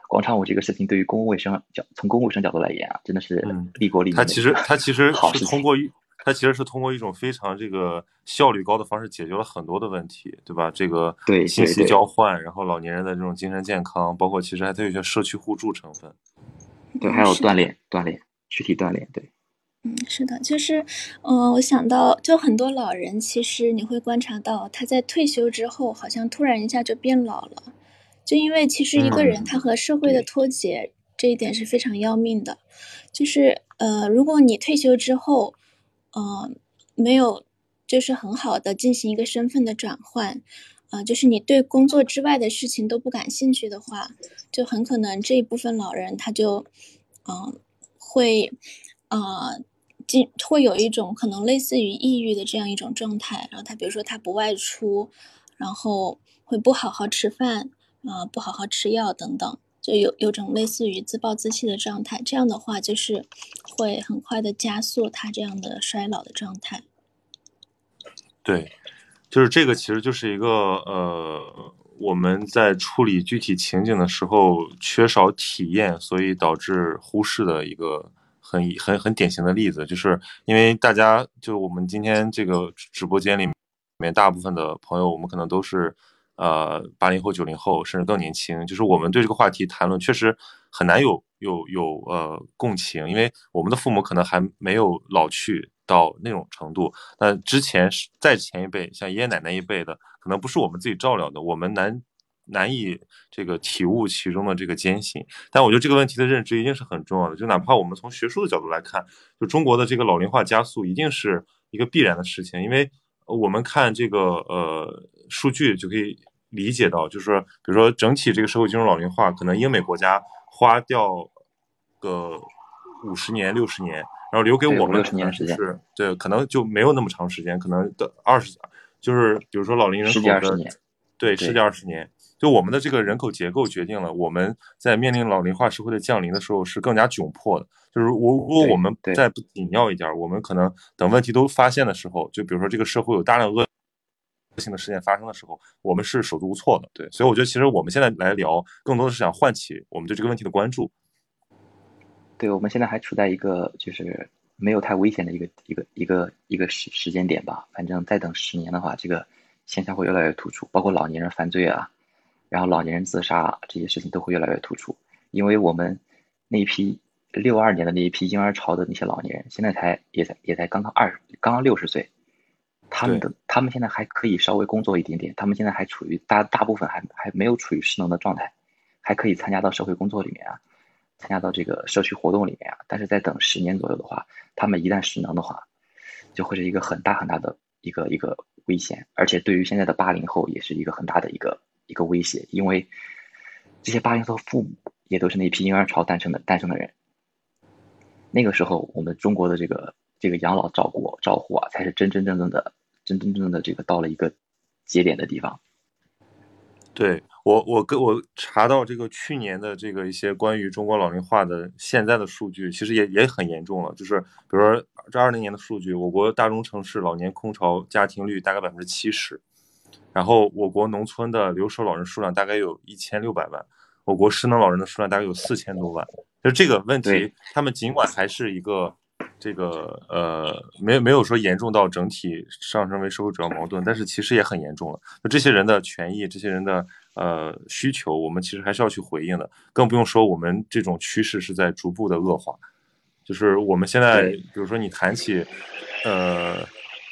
广场舞这个事情对于公共卫生角从公共卫生角度来言啊，真的是利国利民。他其实他其实是通过它其实是通过一种非常这个效率高的方式解决了很多的问题，对吧？这个对信息交换，然后老年人的这种精神健康，包括其实还都有一些社区互助成分。对，还有锻炼锻炼躯体锻炼，对。嗯，是的，就是，嗯、我想到，就很多老人，其实你会观察到，他在退休之后，好像突然一下就变老了，就因为其实一个人嗯他和社会的脱节，这一点是非常要命的。就是，呃，如果你退休之后，呃，没有就是很好的进行一个身份的转换，啊、就是你对工作之外的事情都不感兴趣的话，就很可能这一部分老人他就，嗯、会，呃，进会有一种可能类似于抑郁的这样一种状态，然后他比如说他不外出，然后会不好好吃饭，啊、不好好吃药等等，就有有种类似于自暴自弃的状态。这样的话，就是会很快的加速他这样的衰老的状态。对，就是这个，其实就是一个呃，我们在处理具体情景的时候缺少体验，所以导致忽视的一个很很很典型的例子，就是因为大家就我们今天这个直播间里面大部分的朋友，我们可能都是呃八零后、九零后，甚至更年轻，就是我们对这个话题谈论确实很难有有有呃共情，因为我们的父母可能还没有老去到那种程度。那之前是再前一辈，像爷爷奶奶一辈的，可能不是我们自己照料的，我们难难以这个体悟其中的这个艰辛。但我觉得这个问题的认知一定是很重要的，就哪怕我们从学术的角度来看，就中国的这个老龄化加速一定是一个必然的事情，因为我们看这个呃数据就可以理解到，就是比如说整体这个社会进入老龄化，可能英美国家花掉个五十年、六十年，然后留给我们的时间是对，可能就没有那么长时间，可能的二十，就是比如说老龄人口的对，对十几二十年。就我们的这个人口结构决定了我们在面临老龄化社会的降临的时候是更加窘迫的。就是我如果我们再不紧要一点儿，我们可能等问题都发现的时候，就比如说这个社会有大量恶性的事件发生的时候，我们是手足无措的。对，所以我觉得其实我们现在来聊，更多的是想唤起我们对这个问题的关注。对，我们现在还处在一个就是没有太危险的一个一个一个一个时时间点吧。反正再等十年的话，这个现象会越来越突出，包括老年人犯罪啊，然后老年人自杀这些事情都会越来越突出。因为我们那一批六二年的那一批婴儿潮的那些老年人，现在才也才也才刚刚二十，刚刚六十岁，他们的他们现在还可以稍微工作一点点，他们现在还处于大大部分还还没有处于失能的状态，还可以参加到社会工作里面啊。参加到这个社区活动里面啊，但是再等十年左右的话，他们一旦失能的话，就会是一个很大很大的一个一个危险，而且对于现在的八零后也是一个很大的一个一个威胁，因为这些八零后父母也都是那批婴儿潮诞生的诞生的人，那个时候我们中国的这个这个养老照顾照护啊，才是真真正正的真真正正的这个到了一个节点的地方。对我，我跟我查到这个去年的这个一些关于中国老龄化的现在的数据，其实也也很严重了。就是比如说这二零年的数据，我国大中城市老年空巢家庭率大概百分之七十，然后我国农村的留守老人数量大概有一千六百万，我国失能老人的数量大概有四千多万。就这个问题，他们尽管还是一个这个呃，没有没有说严重到整体上升为社会主要矛盾，但是其实也很严重了。那这些人的权益，这些人的呃需求，我们其实还是要去回应的。更不用说我们这种趋势是在逐步的恶化。就是我们现在，比如说你谈起呃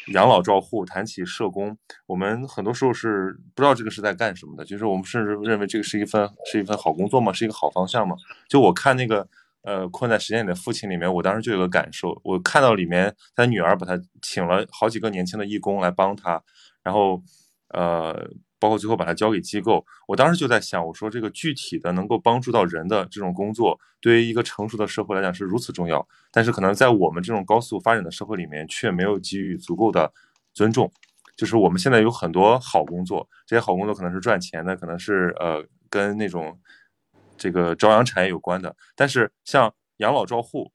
养老照护，谈起社工，我们很多时候是不知道这个是在干什么的。就是我们甚至认为这个是一份是一份好工作吗？是一个好方向吗？就我看那个呃《困在时间里的父亲》里面，我当时就有个感受，我看到里面他女儿把他请了好几个年轻的义工来帮他，然后呃，包括最后把他交给机构，我当时就在想，我说这个具体的能够帮助到人的这种工作，对于一个成熟的社会来讲是如此重要，但是可能在我们这种高速发展的社会里面，却没有给予足够的尊重。就是我们现在有很多好工作，这些好工作可能是赚钱的，可能是呃跟那种这个朝阳产业有关的，但是像养老照护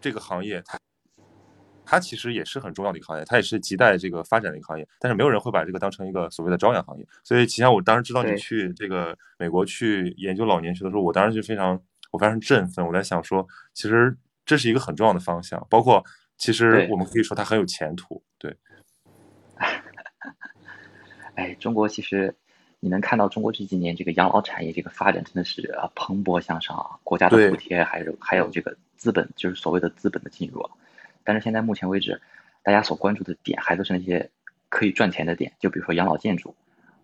这个行业，它它其实也是很重要的一个行业，它也是亟待这个发展的一个行业，但是没有人会把这个当成一个所谓的朝阳行业。所以，齐祥，我当时知道你去这个美国去研究老年学的时候，我当时就非常我非常振奋，我在想说，其实这是一个很重要的方向，包括其实我们可以说它很有前途。对，哎，中国其实你能看到中国这几年这个养老产业这个发展真的是啊蓬勃向上啊，国家的补贴还有还有这个资本，就是所谓的资本的进入。但是现在目前为止，大家所关注的点还都是那些可以赚钱的点，就比如说养老建筑。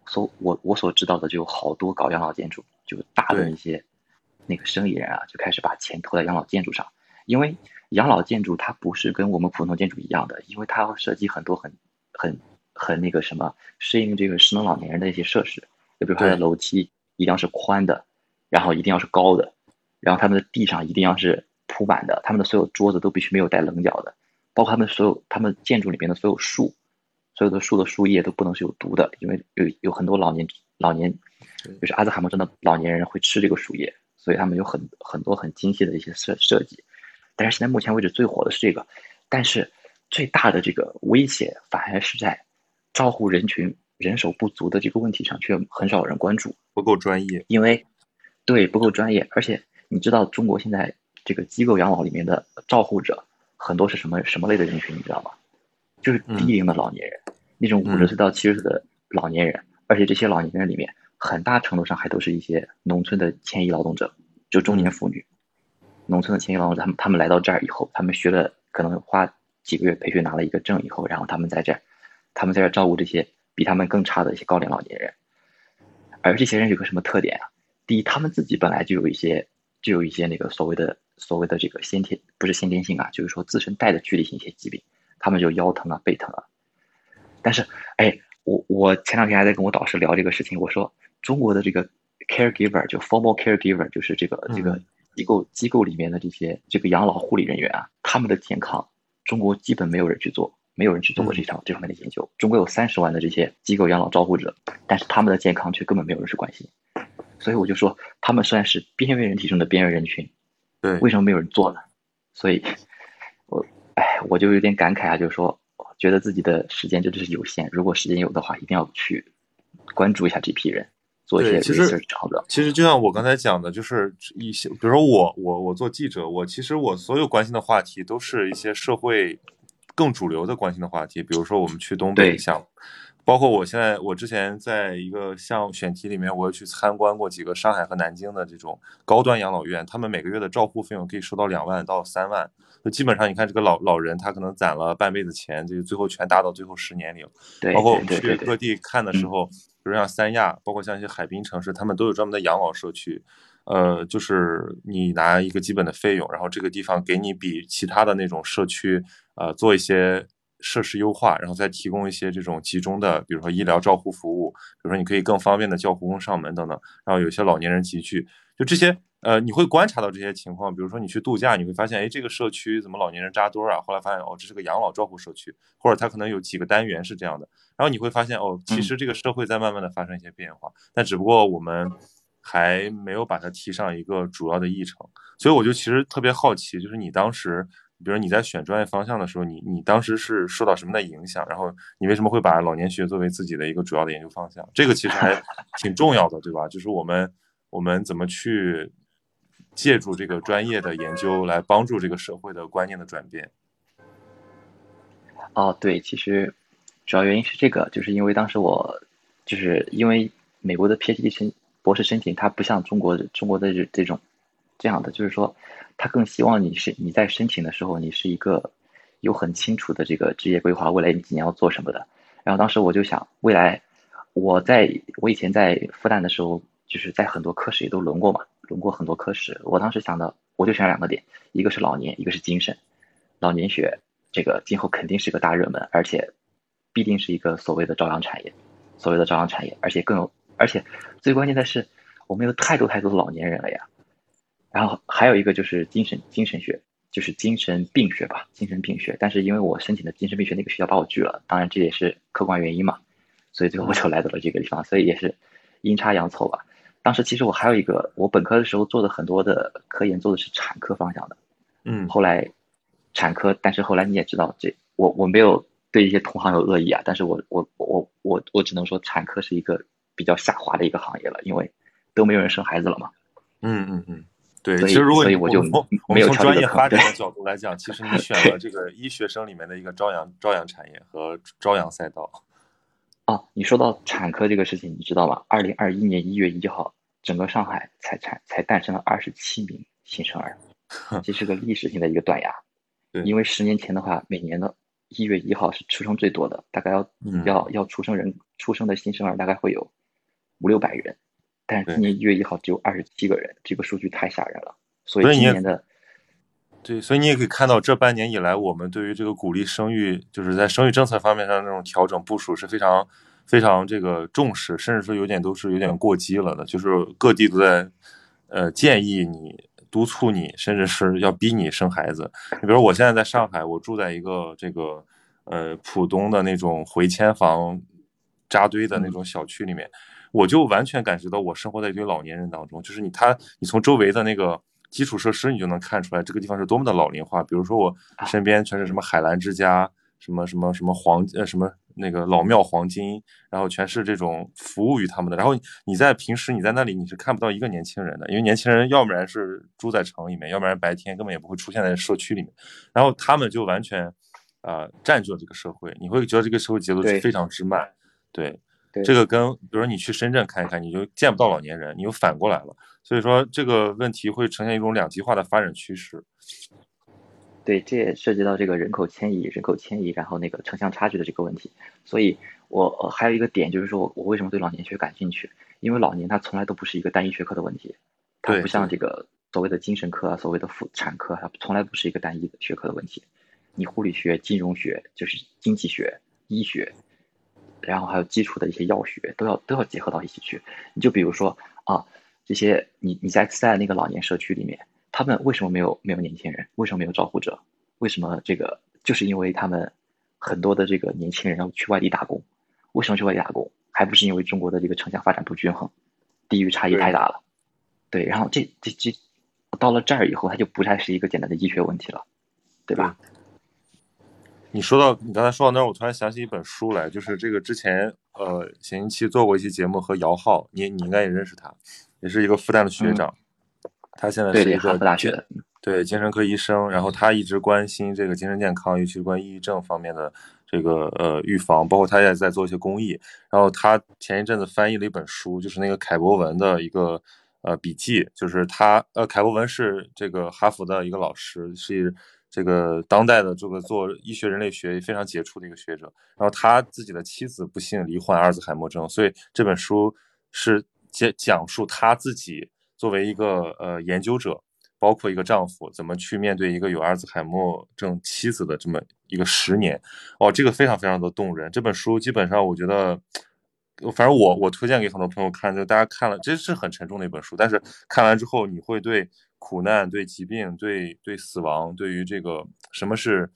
所我我所知道的就有好多搞养老建筑，就大的一些那个生意人啊，就开始把钱投在养老建筑上，因为养老建筑它不是跟我们普通建筑一样的，因为它要涉及很多很很很那个什么适应这个失能老年人的一些设施，就比如它的楼梯一定要是宽的，然后一定要是高的，然后他们的地上一定要是铺满的，他们的所有桌子都必须没有带棱角的，包括他们所有他们建筑里面的所有树，所有的树的树叶都不能是有毒的，因为有有很多老年老年就是阿兹海默症的老年人会吃这个树叶，所以他们有很很多很精细的一些设设计。但是现在目前为止最火的是这个，但是最大的这个威胁反而是在照护人群人手不足的这个问题上，却很少有人关注。不够专业。因为对不够专业，而且你知道中国现在这个机构养老里面的照护者很多是什么什么类的人群，你知道吗？就是低龄的老年人，那种五十岁到七十岁的老年人，而且这些老年人里面很大程度上还都是一些农村的迁移劳动者，就中年妇女，农村的迁移劳动者，他们他们来到这儿以后，他们学了可能花几个月培训拿了一个证以后，然后他们在这儿，他们在这儿照顾这些比他们更差的一些高龄老年人。而这些人有个什么特点啊？第一，他们自己本来就有一些就有一些那个所谓的所谓的这个先天不是先天性啊，就是说自身带的距离性一些疾病，他们就腰疼啊、背疼啊。但是，哎，我我前两天还在跟我导师聊这个事情，我说中国的这个 caregiver 就 formal caregiver 就是这个这个嗯机构机构里面的这些这个养老护理人员啊，他们的健康，中国基本没有人去做，没有人去做过这场这方面的研究。中国有三十万的这些机构养老照护者，但是他们的健康却根本没有人去关心。所以我就说，他们虽然是边缘人体中的边缘人群，对，为什么没有人做呢？所以，我哎，我就有点感慨啊，就是说，觉得自己的时间真的是有限。如果时间有的话，一定要去关注一下这批人，做一些对其实 research 好的。其实就像我刚才讲的，就是一些，比如说我我我做记者，我其实我所有关心的话题都是一些社会更主流的关心的话题，比如说我们去东北对项，包括我现在我之前在一个项目选题里面，我也去参观过几个上海和南京的这种高端养老院，他们每个月的照护费用可以收到两万到三万，就基本上你看这个老老人他可能攒了半辈子钱，这个最后全搭到最后十年里了。对包括我们去各地看的时候，比如像三亚，包括像一些海滨城市，他们都有专门的养老社区。呃，就是你拿一个基本的费用，然后这个地方给你比其他的那种社区，呃，做一些设施优化，然后再提供一些这种集中的，比如说医疗照护服务，比如说你可以更方便的叫护工上门等等。然后有些老年人集聚，就这些，呃，你会观察到这些情况。比如说你去度假，你会发现，哎，这个社区怎么老年人扎堆儿啊？后来发现，哦，这是个养老照护社区，或者它可能有几个单元是这样的。然后你会发现，哦，其实这个社会在慢慢的发生一些变化，但只不过我们还没有把它提上一个主要的议程。所以我就其实特别好奇，就是你当时，比如你在选专业方向的时候，你你当时是受到什么的影响？然后你为什么会把老年学作为自己的一个主要的研究方向？这个其实还 挺重要的，对吧？就是我们我们怎么去借助这个专业的研究来帮助这个社会的观念的转变。哦，对，其实主要原因是这个，就是因为当时我就是因为美国的 PhD 申博士申请，它不像中国中国的这这种这样的，就是说，他更希望你是你在申请的时候，你是一个有很清楚的这个职业规划，未来你几年要做什么的。然后当时我就想，未来我在我以前在复旦的时候，就是在很多科室也都轮过嘛，轮过很多科室。我当时想的，我就选两个点，一个是老年，一个是精神。老年学这个今后肯定是个大热门，而且必定是一个所谓的朝阳产业，所谓的朝阳产业，而且更有，而且最关键的是，我们有太多太多的老年人了呀。然后还有一个就是精神精神学，就是精神病学吧，精神病学。但是因为我申请的精神病学那个学校把我拒了，当然这也是客观原因嘛，所以最后我就来到了这个地方，所以也是阴差阳错吧。当时其实我还有一个，我本科的时候做的很多的科研做的是产科方向的，嗯后来产科，但是后来你也知道，这我我没有对一些同行有恶意啊，但是我我我我我只能说产科是一个比较下滑的一个行业了，因为都没有人生孩子了嘛。嗯嗯嗯，对，所以其实如果你我就我没有们从专业发展的 角度来讲，其实你选了这个医学生里面的一个朝阳朝阳产业和朝阳赛道。啊，你说到产科这个事情，你知道吗？二零二一年一月一号，整个上海才产才诞生了二十七名新生儿，这是个历史性的一个断崖。因为十年前的话，每年的一月一号是出生最多的，大概要、嗯要要出生人出生的新生儿大概会有五六百人，但是今年一月一号只有二十七个人，这个数据太吓人了。所以今年的对，所以你也可以看到，这半年以来，我们对于这个鼓励生育，就是在生育政策方面上那种调整部署是非常非常这个重视，甚至说有点都是有点过激了的，就是各地都在呃建议你、督促你，甚至是要逼你生孩子。你比如我现在在上海，我住在一个这个呃浦东的那种回迁房扎堆的那种小区里面，我就完全感觉到我生活在一堆老年人当中，就是你他你从周围的那个基础设施你就能看出来这个地方是多么的老龄化。比如说我身边全是什么海澜之家，什么什么什么黄呃什么那个老庙黄金，然后全是这种服务于他们的。然后你在平时你在那里你是看不到一个年轻人的，因为年轻人要不然是住在城里面，要不然白天根本也不会出现在社区里面。然后他们就完全啊、呃占据了这个社会，你会觉得这个社会节奏是非常之慢。对，对这个跟比如说你去深圳看一看，你就见不到老年人，你又反过来了。所以说这个问题会呈现一种两极化的发展趋势。对，这也涉及到这个人口迁移、人口迁移，然后那个城乡差距的这个问题。所以我，呃还有一个点就是说，我我为什么对老年学感兴趣？因为老年它从来都不是一个单一学科的问题，它不像这个所谓的精神科啊、所谓的妇产科，它从来不是一个单一的学科的问题。你护理学、金融学，就是经济学、医学，然后还有基础的一些药学，都要都要结合到一起去。你就比如说啊，这些你你在在那个老年社区里面，他们为什么没有没有年轻人？为什么没有照顾者？为什么这个？就是因为他们很多的这个年轻人要去外地打工，为什么去外地打工？还不是因为中国的这个城乡发展不均衡，地域差异太大了。对，然后这这这到了这儿以后，它就不再是一个简单的医学问题了，对吧？你说到你刚才说到那儿，我突然想起一本书来，就是这个之前呃前一期做过一期节目和姚浩，你你应该也认识他，也是一个复旦的学长，他现在是一个哈佛大学的，对精神科医生，然后他一直关心这个精神健康，尤其是关于抑郁症方面的这个呃预防，包括他也在做一些公益。然后他前一阵子翻译了一本书，就是那个凯博文的一个呃笔记，就是他呃凯博文是这个哈佛的一个老师，是这个当代的这个做医学人类学非常杰出的一个学者。然后他自己的妻子不幸罹患阿尔兹海默症，所以这本书是讲讲述他自己作为一个呃研究者。包括一个丈夫怎么去面对一个有阿尔兹海默症妻子的这么一个十年，哦，这个非常非常的动人。这本书基本上我觉得，反正我我推荐给很多朋友看，就大家看了，这是很沉重的一本书，但是看完之后你会对苦难、对疾病、对对死亡、对于这个什么是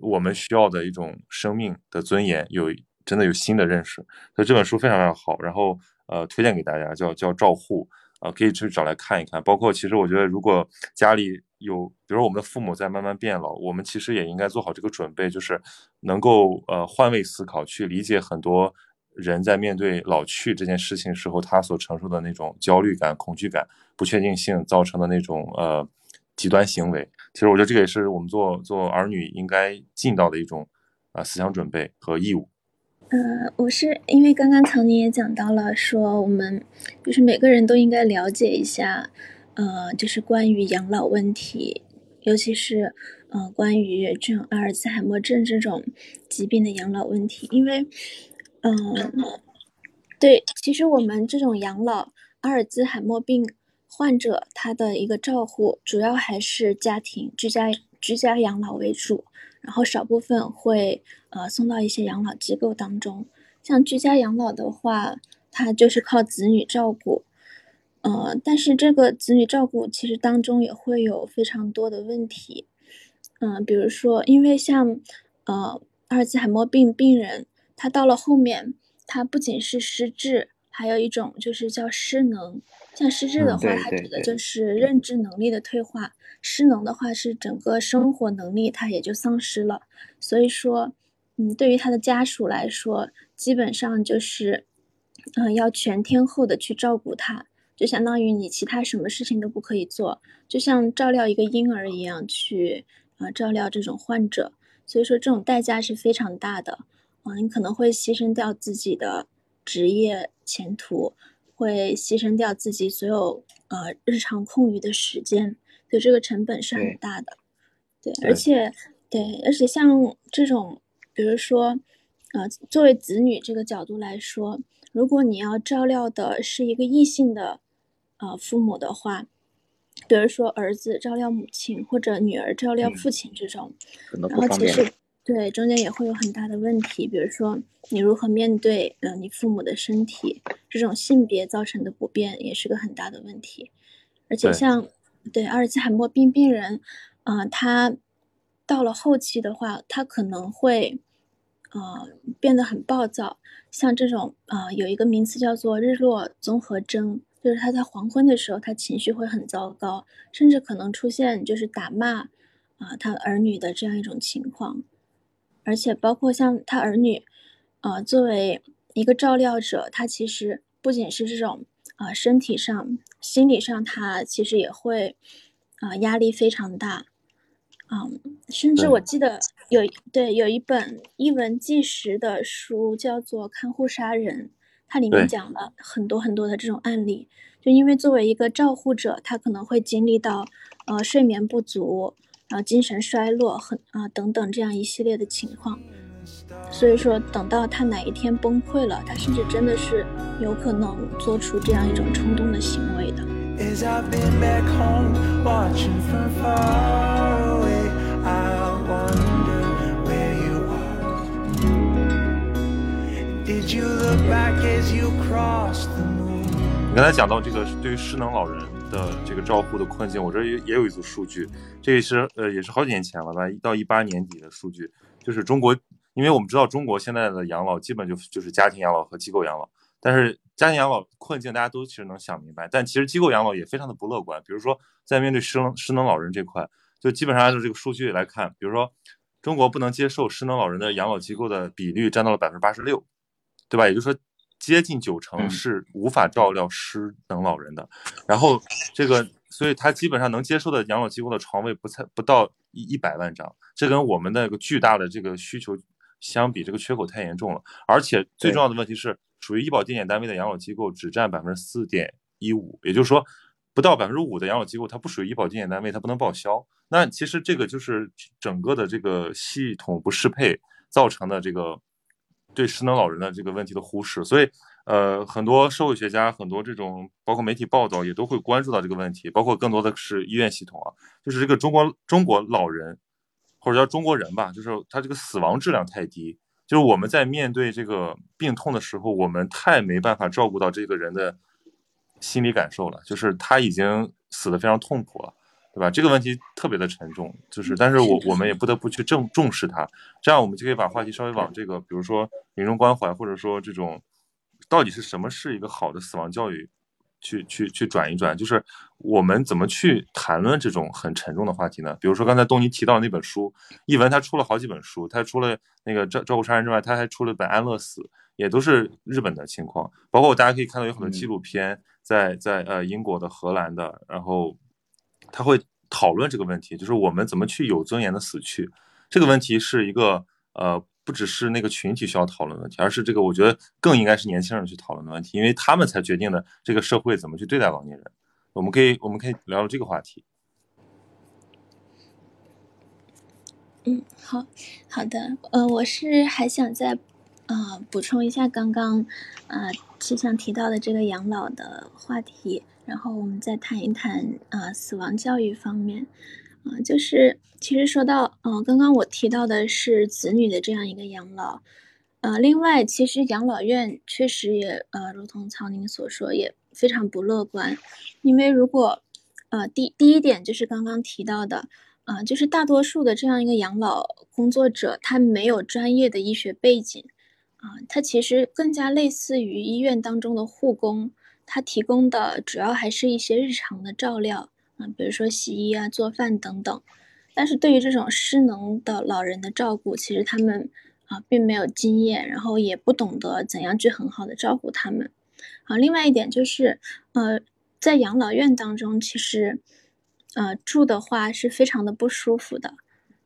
我们需要的一种生命的尊严有真的有新的认识。所以这本书非常非常好，然后呃推荐给大家，叫叫照护。啊，可以去找来看一看。包括其实我觉得，如果家里有，比如我们的父母在慢慢变老，我们其实也应该做好这个准备，就是能够呃换位思考，去理解很多人在面对老去这件事情时候，他所承受的那种焦虑感、恐惧感、不确定性造成的那种呃极端行为。其实我觉得这个也是我们做做儿女应该尽到的一种啊、呃、思想准备和义务。呃，我是因为刚刚曹宁也讲到了，说我们就是每个人都应该了解一下，呃，就是关于养老问题，尤其是呃关于这种阿尔兹海默症这种疾病的养老问题，因为，嗯、对，其实我们这种养老阿尔兹海默病患者，他的一个照护主要还是家庭居家居家养老为主。然后少部分会呃送到一些养老机构当中，像居家养老的话，它就是靠子女照顾，呃，但是这个子女照顾其实当中也会有非常多的问题，嗯、比如说，因为像呃阿尔兹海默病病人，他到了后面，他不仅是失智，还有一种就是叫失能，像失智的话，嗯、它指的就是认知能力的退化。失能的话是整个生活能力它也就丧失了，所以说，嗯，对于他的家属来说，基本上就是，嗯、呃，要全天候的去照顾他，就相当于你其他什么事情都不可以做，就像照料一个婴儿一样去啊照料这种患者。所以说这种代价是非常大的啊，你可能会牺牲掉自己的职业前途，会牺牲掉自己所有呃日常空余的时间，所以这个成本是很大的。对，而且对，而且像这种，比如说，呃，作为子女这个角度来说，如果你要照料的是一个异性的呃父母的话，比如说儿子照料母亲或者女儿照料父亲这种，然后其实对中间也会有很大的问题，比如说你如何面对呃你父母的身体，这种性别造成的不便也是个很大的问题，而且像对阿尔茨海默病病人。啊，他到了后期的话，他可能会，呃，变得很暴躁。像这种，啊，有一个名词叫做“日落综合征”，就是他在黄昏的时候，他情绪会很糟糕，甚至可能出现就是打骂，啊，他儿女的这样一种情况。而且包括像他儿女，呃，作为一个照料者，他其实不仅是这种，啊，身体上、心理上，他其实也会，啊，压力非常大。嗯，甚至我记得有对有一本一文纪实的书叫做《看护杀人》，它里面讲了很多很多的这种案例。就因为作为一个照护者，他可能会经历到呃睡眠不足，然后精神衰落，很啊等等这样一系列的情况。所以说，等到他哪一天崩溃了，他甚至真的是有可能做出这样一种冲动的行为的。你刚才讲到这个对于失能老人的这个照护的困境，我这也也有一组数据，这也是呃也是好几年前了吧，到一八年底的数据，就是中国，因为我们知道中国现在的养老基本就就是家庭养老和机构养老，但是家庭养老困境大家都其实能想明白，但其实机构养老也非常的不乐观，比如说在面对失能失能老人这块，就基本上按照这个数据来看，比如说中国不能接受失能老人的养老机构的比率占到了百分之八十六，对吧？也就是说。接近九成是无法照料失能老人的，然后这个，所以他基本上能接受的养老机构的床位不才不到一一百万张，这跟我们那个巨大的这个需求相比，这个缺口太严重了。而且最重要的问题是，属于医保定点单位的养老机构只占百分之四点一五，也就是说，不到百分之五的养老机构它不属于医保定点单位，它不能报销。那其实这个就是整个的这个系统不适配造成的这个。对失能老人的这个问题的忽视，所以，呃，很多社会学家、很多这种包括媒体报道也都会关注到这个问题，包括更多的是医院系统啊，就是这个中国中国老人，或者叫中国人吧，就是他这个死亡质量太低，就是我们在面对这个病痛的时候，我们太没办法照顾到这个人的心理感受了，就是他已经死的非常痛苦了。对吧？这个问题特别的沉重，就是，但是我我们也不得不去正重视它，这样我们就可以把话题稍微往这个，比如说临终关怀，或者说这种，到底是什么是一个好的死亡教育，去去去转一转，就是我们怎么去谈论这种很沉重的话题呢？比如说刚才东尼提到那本书，译文他出了好几本书，他除了那个照照顾杀人之外，他还出了本安乐死，也都是日本的情况，包括大家可以看到有很多纪录片，在在呃英国的、荷兰的，然后。他会讨论这个问题，就是我们怎么去有尊严的死去。这个问题是一个呃，不只是那个群体需要讨论的问题，而是这个我觉得更应该是年轻人去讨论的问题，因为他们才决定了这个社会怎么去对待老年人。我们可以我们可以聊聊这个话题。嗯，好好的，呃，我是还想再呃补充一下刚刚呃气象提到的这个养老的话题。然后我们再谈一谈呃，死亡教育方面，啊，就是其实说到，嗯，刚刚我提到的是子女的这样一个养老，呃，另外其实养老院确实也，呃，如同曹宁所说，也非常不乐观，因为如果，呃，第第一点就是刚刚提到的，啊，就是大多数的这样一个养老工作者，他没有专业的医学背景，啊，他其实更加类似于医院当中的护工。他提供的主要还是一些日常的照料啊，比如说洗衣啊、做饭等等。但是对于这种失能的老人的照顾，其实他们啊并没有经验，然后也不懂得怎样去很好的照顾他们。啊，另外一点就是，呃，在养老院当中，其实，呃，住的话是非常的不舒服的。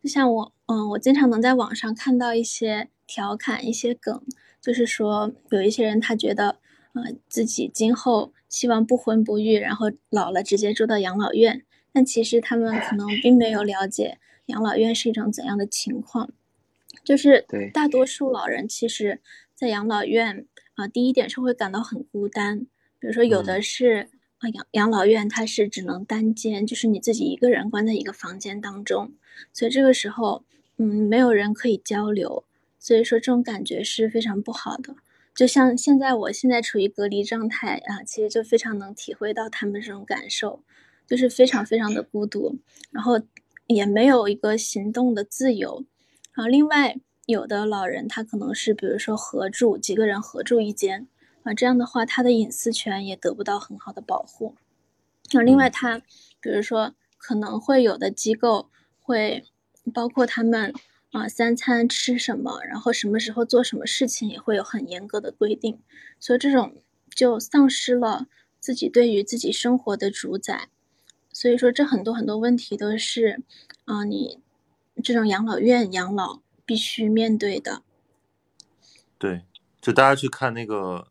就像我，嗯，我经常能在网上看到一些调侃、一些梗，就是说有一些人他觉得，呃，自己今后希望不婚不育，然后老了直接住到养老院。但其实他们可能并没有了解养老院是一种怎样的情况。就是大多数老人其实，在养老院啊，第一点是会感到很孤单。比如说，有的是。啊，养养老院它是只能单间，就是你自己一个人关在一个房间当中，所以这个时候，嗯，没有人可以交流，所以说这种感觉是非常不好的。就像现在，我现在处于隔离状态啊，其实就非常能体会到他们这种感受，就是非常非常的孤独，然后也没有一个行动的自由。啊，另外有的老人他可能是比如说合住，几个人合住一间。啊，这样的话，他的隐私权也得不到很好的保护。那另外，他比如说可能会有的机构会包括他们啊，三餐吃什么，然后什么时候做什么事情，也会有很严格的规定。所以这种就丧失了自己对于自己生活的主宰。所以说，这很多很多问题都是啊，你这种养老院养老必须面对的。对，就大家去看那个。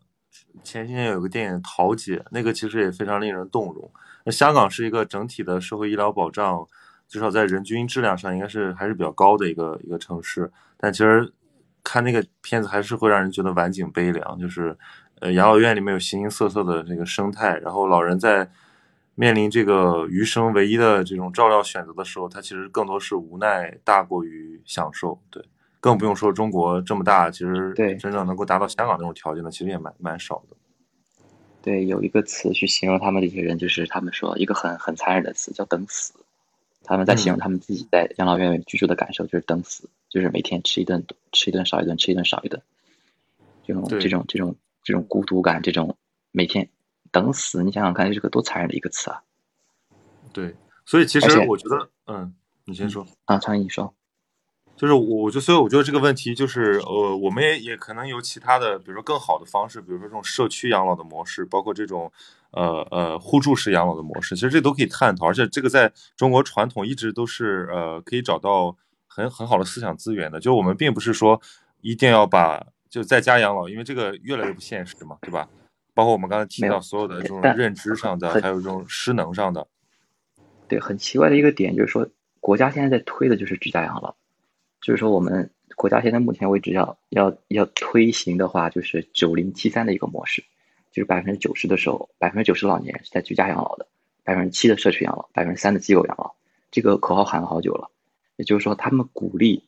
前些年有个电影《桃姐》，那个其实也非常令人动容。那香港是一个整体的社会医疗保障，至少在人均质量上应该是还是比较高的一个一个城市。但其实看那个片子还是会让人觉得晚景悲凉，就是呃养老院里面有形形色色的这个生态，然后老人在面临这个余生唯一的这种照料选择的时候，他其实更多是无奈大过于享受。对。更不用说中国这么大，其实对真正能够达到香港那种条件的，其实也蛮蛮少的。对，有一个词去形容他们这些人，就是他们说一个很很残忍的词，叫“等死”。他们在形容他们自己在养老院居住的感受，就是等死，就是每天吃一顿吃一顿少一顿，吃一顿少一顿，这种这种这种这种孤独感，这种每天等死，你想想看，这是个多残忍的一个词啊！对，所以其实我觉得，嗯，你先说啊，苍蝇你说。就是我，我就所以我觉得这个问题就是，呃，我们也也可能有其他的，比如说更好的方式，比如说这种社区养老的模式，包括这种，呃呃互助式养老的模式，其实这都可以探讨，而且这个在中国传统一直都是，呃，可以找到很很好的思想资源的。就我们并不是说一定要把就在家养老，因为这个越来越不现实嘛，对吧？包括我们刚才提到所有的这种认知上的，还有这种失能上的。对，很奇怪的一个点就是说，国家现在在推的就是居家养老。就是说，我们国家现在目前为止要要要推行的话，就是九零七三的一个模式，就是百分之九十的时候，百分之九十老年人是在居家养老的，百分之七的社区养老，百分之三的机构养老。这个口号喊了好久了，也就是说，他们鼓励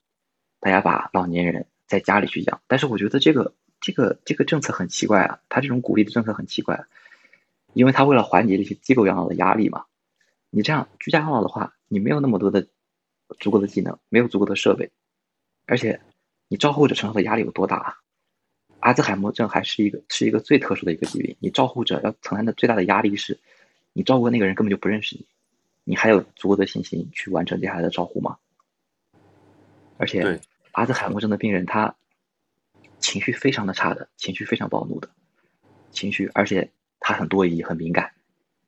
大家把老年人在家里去养。但是我觉得这个这个这个政策很奇怪啊，他这种鼓励的政策很奇怪，因为他为了缓解这些机构养老的压力嘛。你这样居家养老的话，你没有那么多的足够的技能，没有足够的设备。而且，你照护者承受的压力有多大啊？阿兹海默症还是一个是一个最特殊的一个疾病，你照护者要承担的最大的压力是，你照顾的那个人根本就不认识你，你还有足够的信心去完成接下来的照护吗？而且，阿兹海默症的病人他情绪非常的差的，情绪非常暴怒的，情绪，而且他很多疑，很敏感，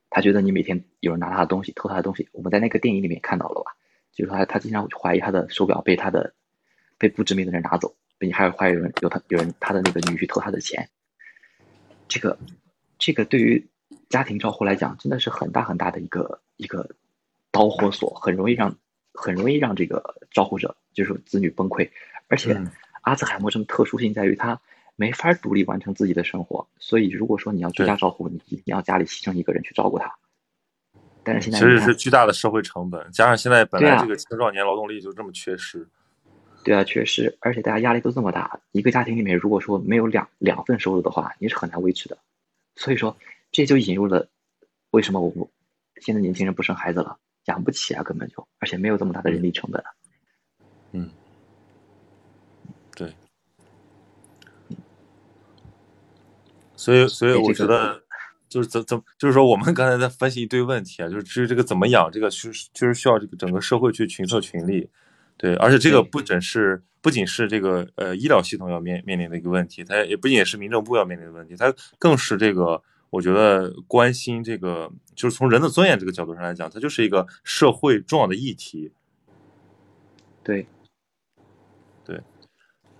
他觉得你每天有人拿他的东西，偷他的东西，我们在那个电影里面看到了吧？就是他他经常怀疑他的手表被他的。被不知名的人拿走，并且还有怀疑人有他有人他的那个女婿偷他的钱，这个这个对于家庭照护来讲，真的是很大很大的一个一个导火索，很容易让很容易让这个照护者就是子女崩溃。而且阿兹海默症特殊性在于他没法独立完成自己的生活，所以如果说你要居家照护，你一定要家里牺牲一个人去照顾他。但是现在其实是巨大的社会成本，加上现在本来这个青少年劳动力就这么缺失。对啊，确实，而且大家压力都这么大，一个家庭里面如果说没有两两份收入的话，你是很难维持的。所以说，这就引入了为什么我们现在年轻人不生孩子了，养不起啊，根本就，而且没有这么大的人力成本。嗯，对。所以，所以我觉得就是怎怎，就是说我们刚才在分析一堆问题啊，就是至于这个怎么养，这个是确实需要这个整个社会去群策群力。对，而且这个不仅是不仅是这个呃医疗系统要面面临的一个问题，它也不仅是民政部要面临的问题，它更是这个我觉得关心这个，就是从人的尊严这个角度上来讲，它就是一个社会重要的议题。对，对。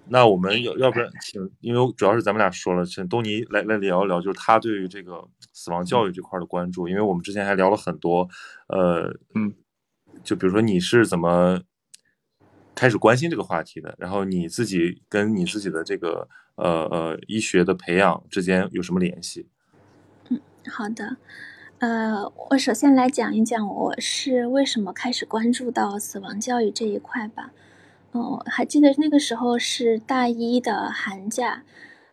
那我们要要不然请，因为主要是咱们俩说了，请东尼来来聊一聊，就是他对于这个死亡教育这块的关注。因为我们之前还聊了很多，呃，嗯，就比如说你是怎么开始关心这个话题的，然后你自己跟你自己的这个呃呃医学的培养之间有什么联系？嗯，好的，呃，我首先来讲一讲我是为什么开始关注到死亡教育这一块吧。哦，还记得那个时候是大一的寒假，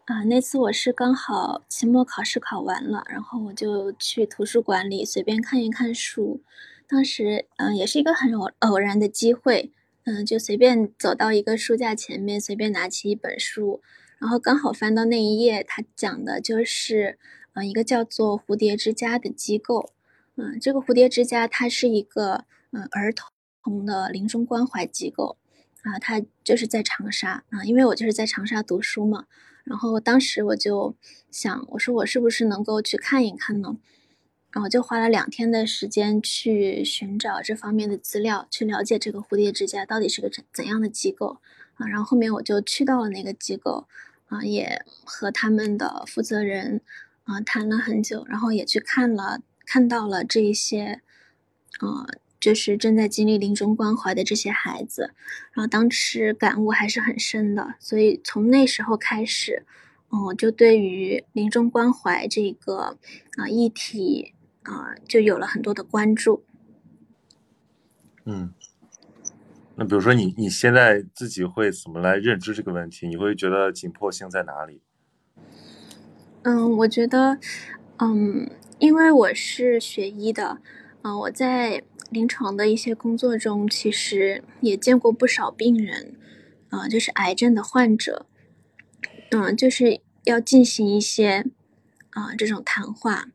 啊，那次我是刚好期末考试考完了，然后我就去图书馆里随便看一看书。当时，嗯，也是一个很偶偶然的机会，嗯，就随便走到一个书架前面，随便拿起一本书，然后刚好翻到那一页，它讲的就是，嗯，一个叫做蝴蝶之家的机构，嗯，这个蝴蝶之家它是一个，嗯，儿童的临终关怀机构。啊，他就是在长沙啊，因为我就是在长沙读书嘛。然后当时我就想，我说我是不是能够去看一看呢？然后就花了两天的时间去寻找这方面的资料，去了解这个蝴蝶之家到底是个怎怎样的机构啊。然后后面我就去到了那个机构啊，也和他们的负责人啊谈了很久，然后也去看了，看到了这一些，啊。就是正在经历临终关怀的这些孩子，然后当时感悟还是很深的，所以从那时候开始，嗯，就对于临终关怀这个啊议题啊，就有了很多的关注。嗯，那比如说你你现在自己会怎么来认知这个问题？你会觉得紧迫性在哪里？嗯，我觉得，嗯，因为我是学医的，嗯，我在。临床的一些工作中，其实也见过不少病人，啊，就是癌症的患者，嗯，就是要进行一些啊这种谈话，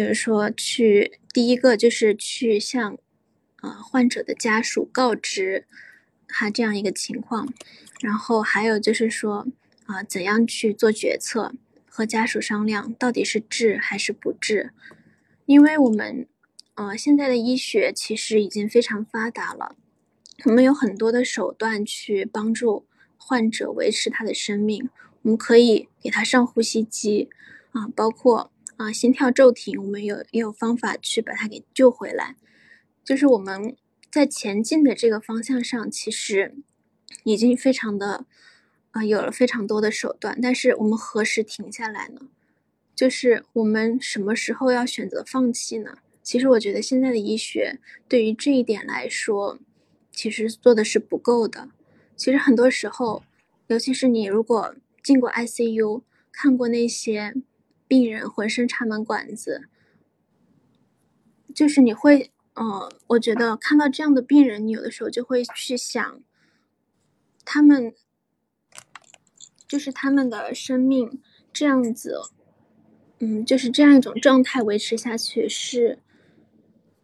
比如说去第一个就是去向啊患者的家属告知他这样一个情况，然后还有就是说啊怎样去做决策，和家属商量到底是治还是不治，因为我们。呃，现在的医学其实已经非常发达了，我们有很多的手段去帮助患者维持他的生命。我们可以给他上呼吸机，啊，包括啊心跳骤停，我们有也有方法去把它给救回来。就是我们在前进的这个方向上，其实已经非常的啊有了非常多的手段，但是我们何时停下来呢？就是我们什么时候要选择放弃呢？其实我觉得现在的医学对于这一点来说，其实做的是不够的。其实很多时候，尤其是你如果进过 ICU，看过那些病人浑身插满管子，就是你会，嗯，我觉得看到这样的病人，你有的时候就会去想，他们就是他们的生命这样子，嗯，就是这样一种状态维持下去是。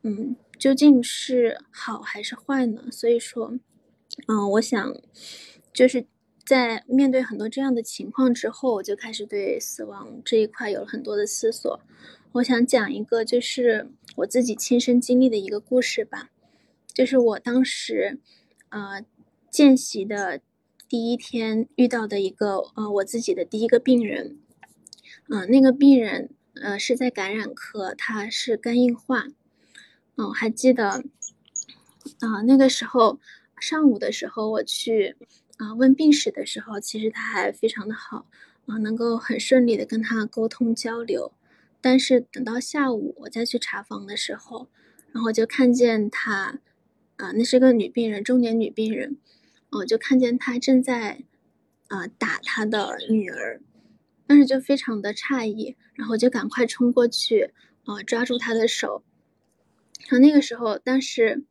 嗯，究竟是好还是坏呢？所以说，嗯，我想就是在面对很多这样的情况之后，我就开始对死亡这一块有了很多的思索。我想讲一个就是我自己亲身经历的一个故事吧，就是我当时呃见习的第一天遇到的一个呃我自己的第一个病人，嗯，那个病人呃是在感染科，他是肝硬化。嗯，还记得啊，那个时候上午的时候我去啊问病史的时候，其实他还非常的好啊，能够很顺利的跟他沟通交流。但是等到下午我再去查房的时候，然后就看见他啊，那是个女病人，中年女病人，我就看见她正在啊打她的女儿，当时就非常的诧异，然后就赶快冲过去啊抓住她的手。然后那个时候，当时，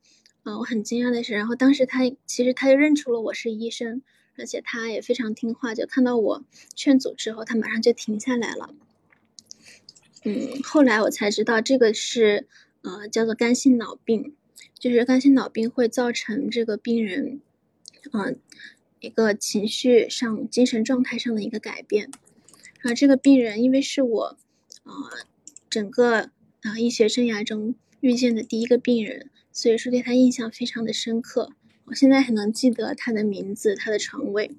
嗯，我很惊讶的是，然后当时他其实他就认出了我是医生，而且他也非常听话，就看到我劝阻之后，他马上就停下来了。嗯，后来我才知道这个是，呃，叫做肝性脑病，就是肝性脑病会造成这个病人，嗯，一个情绪上、精神状态上的一个改变。然后这个病人因为是我，呃。整个啊医学生涯中遇见的第一个病人，所以说对他印象非常的深刻。我现在还能记得他的名字、他的床位。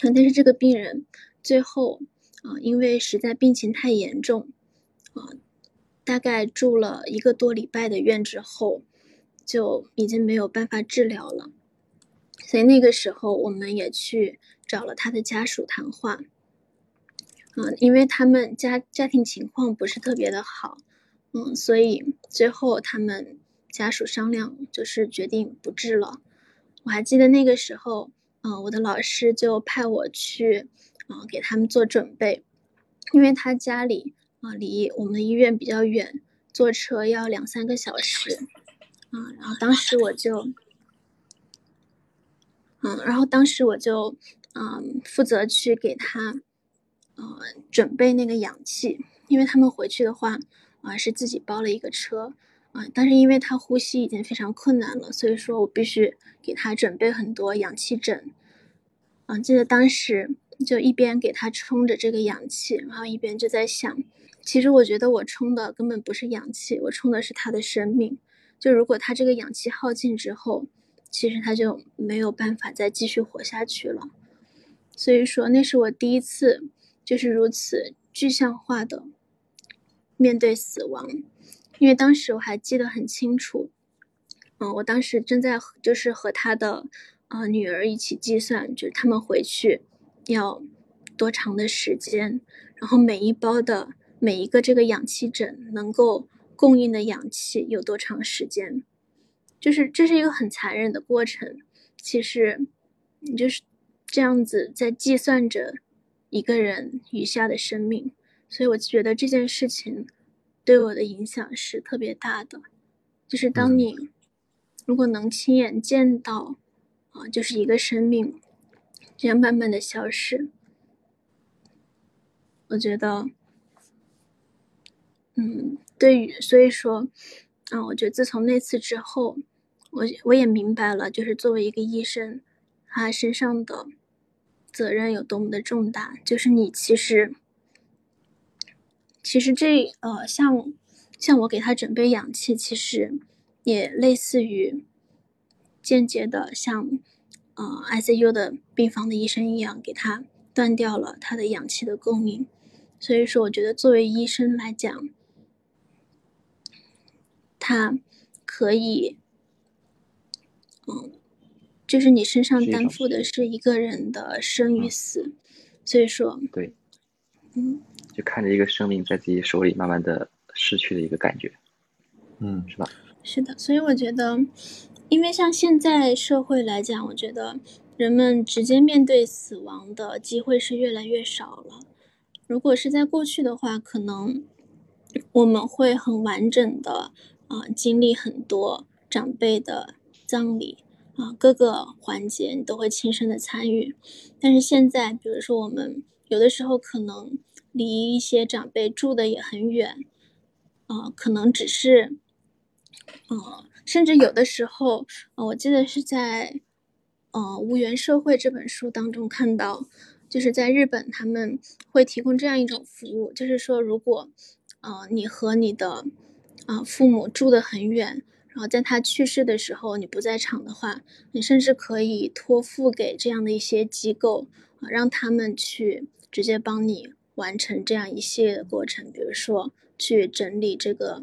但是这个病人最后啊，因为实在病情太严重啊，大概住了一个多礼拜的院之后，就已经没有办法治疗了。所以那个时候，我们也去找了他的家属谈话。嗯，因为他们家家庭情况不是特别的好，嗯，所以最后他们家属商量，就是决定不治了。我还记得那个时候，嗯，我的老师就派我去，嗯，给他们做准备，因为他家里啊离我们医院比较远，坐车要两三个小时，啊，然后当时我就，嗯，然后当时我就，嗯，负责去给他。呃，准备那个氧气，因为他们回去的话，啊，是自己包了一个车，啊，但是因为他呼吸已经非常困难了，所以说我必须给他准备很多氧气枕，啊，记得当时就一边给他充着这个氧气，然后一边就在想，其实我觉得我充的根本不是氧气，我充的是他的生命，就如果他这个氧气耗尽之后，其实他就没有办法再继续活下去了，所以说那是我第一次。就是如此具象化的面对死亡，因为当时我还记得很清楚，嗯，我当时正在就是和他的呃女儿一起计算，就是他们回去要多长的时间，然后每一包的每一个这个氧气枕能够供应的氧气有多长时间，就是这是一个很残忍的过程。其实你就是这样子在计算着。一个人余下的生命，所以我觉得这件事情对我的影响是特别大的。就是当你如果能亲眼见到啊，就是一个生命这样慢慢的消失，我觉得，嗯，对于所以说，啊，我觉得自从那次之后，我我也明白了，就是作为一个医生，他身上的。责任有多么的重大？就是你其实，其实这呃，像像我给他准备氧气，其实也类似于间接的像呃 ICU 的病房的医生一样，给他断掉了他的氧气的供应。所以说，我觉得作为医生来讲，他可以，嗯。就是你身上担负的是一个人的生与死，所以说，对，嗯，就看着一个生命在自己手里慢慢的逝去的一个感觉，嗯，是吧？是的，所以我觉得，因为像现在社会来讲，我觉得人们直接面对死亡的机会是越来越少了。如果是在过去的话，可能我们会很完整的啊经历很多长辈的葬礼。啊，各个环节你都会亲身的参与，但是现在，比如说我们有的时候可能离一些长辈住的也很远，啊，可能只是，呃，甚至有的时候，呃，我记得是在，呃，《无缘社会》这本书当中看到，就是在日本他们会提供这样一种服务，就是说，如果，呃，你和你的，啊，父母住的很远。然后在他去世的时候，你不在场的话，你甚至可以托付给这样的一些机构啊，让他们去直接帮你完成这样一系列的过程，比如说去整理这个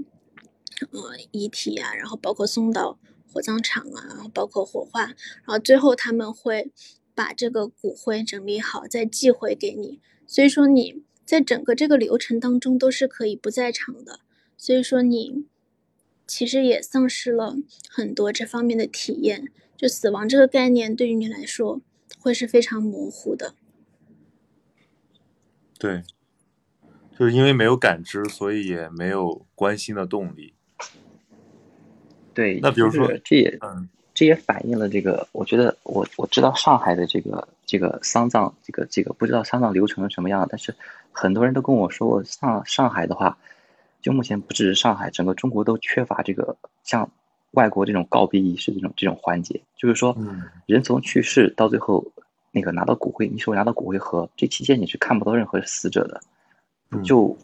呃遗体啊，然后包括送到火葬场啊，然后包括火化，然后最后他们会把这个骨灰整理好再寄回给你。所以说你在整个这个流程当中都是可以不在场的。所以说你。其实也丧失了很多这方面的体验，就死亡这个概念对于你来说会是非常模糊的。对，就是因为没有感知，所以也没有关心的动力。对，那比如说这也，嗯，这也反映了这个。我觉得我我知道上海的这个这个丧葬，这个这个不知道丧葬流程是什么样，但是很多人都跟我说，上上海的话。就目前不只是上海，整个中国都缺乏这个像外国这种告别仪式这种这种环节。就是说，人从去世到最后那个拿到骨灰，你手里拿到骨灰盒，这期间你是看不到任何死者的。就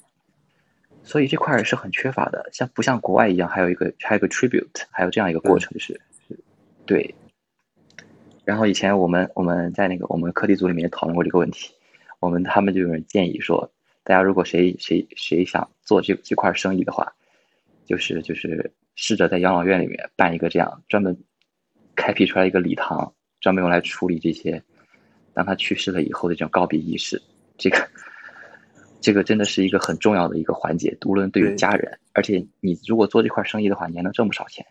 所以这块儿是很缺乏的，像不像国外一样，还有一个还有一个 tribute，还有这样一个过程，就是对。然后以前我们我们在那个我们课题组里面讨论过这个问题，我们他们就有人建议说，大家如果谁谁谁想做这这块生意的话，就是就是试着在养老院里面办一个这样专门开辟出来一个礼堂，专门用来处理这些当他去世了以后的这种告别仪式。这个这个真的是一个很重要的一个环节，无论对于家人，而且你如果做这块生意的话，你还能挣不少钱。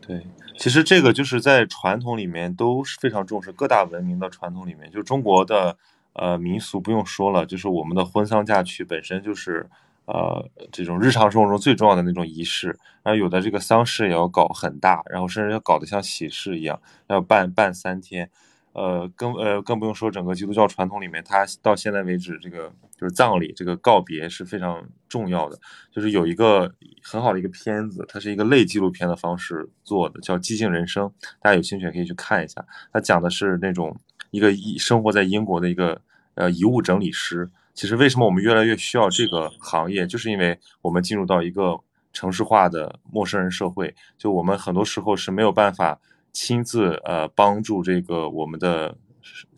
对，其实这个就是在传统里面都是非常重视，各大文明的传统里面，就中国的呃民俗不用说了，就是我们的婚丧嫁娶本身就是呃这种日常生活中最重要的那种仪式，然后有的这个丧事也要搞很大，然后甚至要搞得像喜事一样，要办办三天。呃，更呃更不用说整个基督教传统里面，它到现在为止，这个就是葬礼这个告别是非常重要的。就是有一个很好的一个片子，它是一个类纪录片的方式做的，叫《寂静人生》，大家有兴趣也可以去看一下。它讲的是那种一个生活在英国的一个呃遗物整理师。其实为什么我们越来越需要这个行业，就是因为我们进入到一个城市化的陌生人社会，就我们很多时候是没有办法。亲自呃帮助这个我们的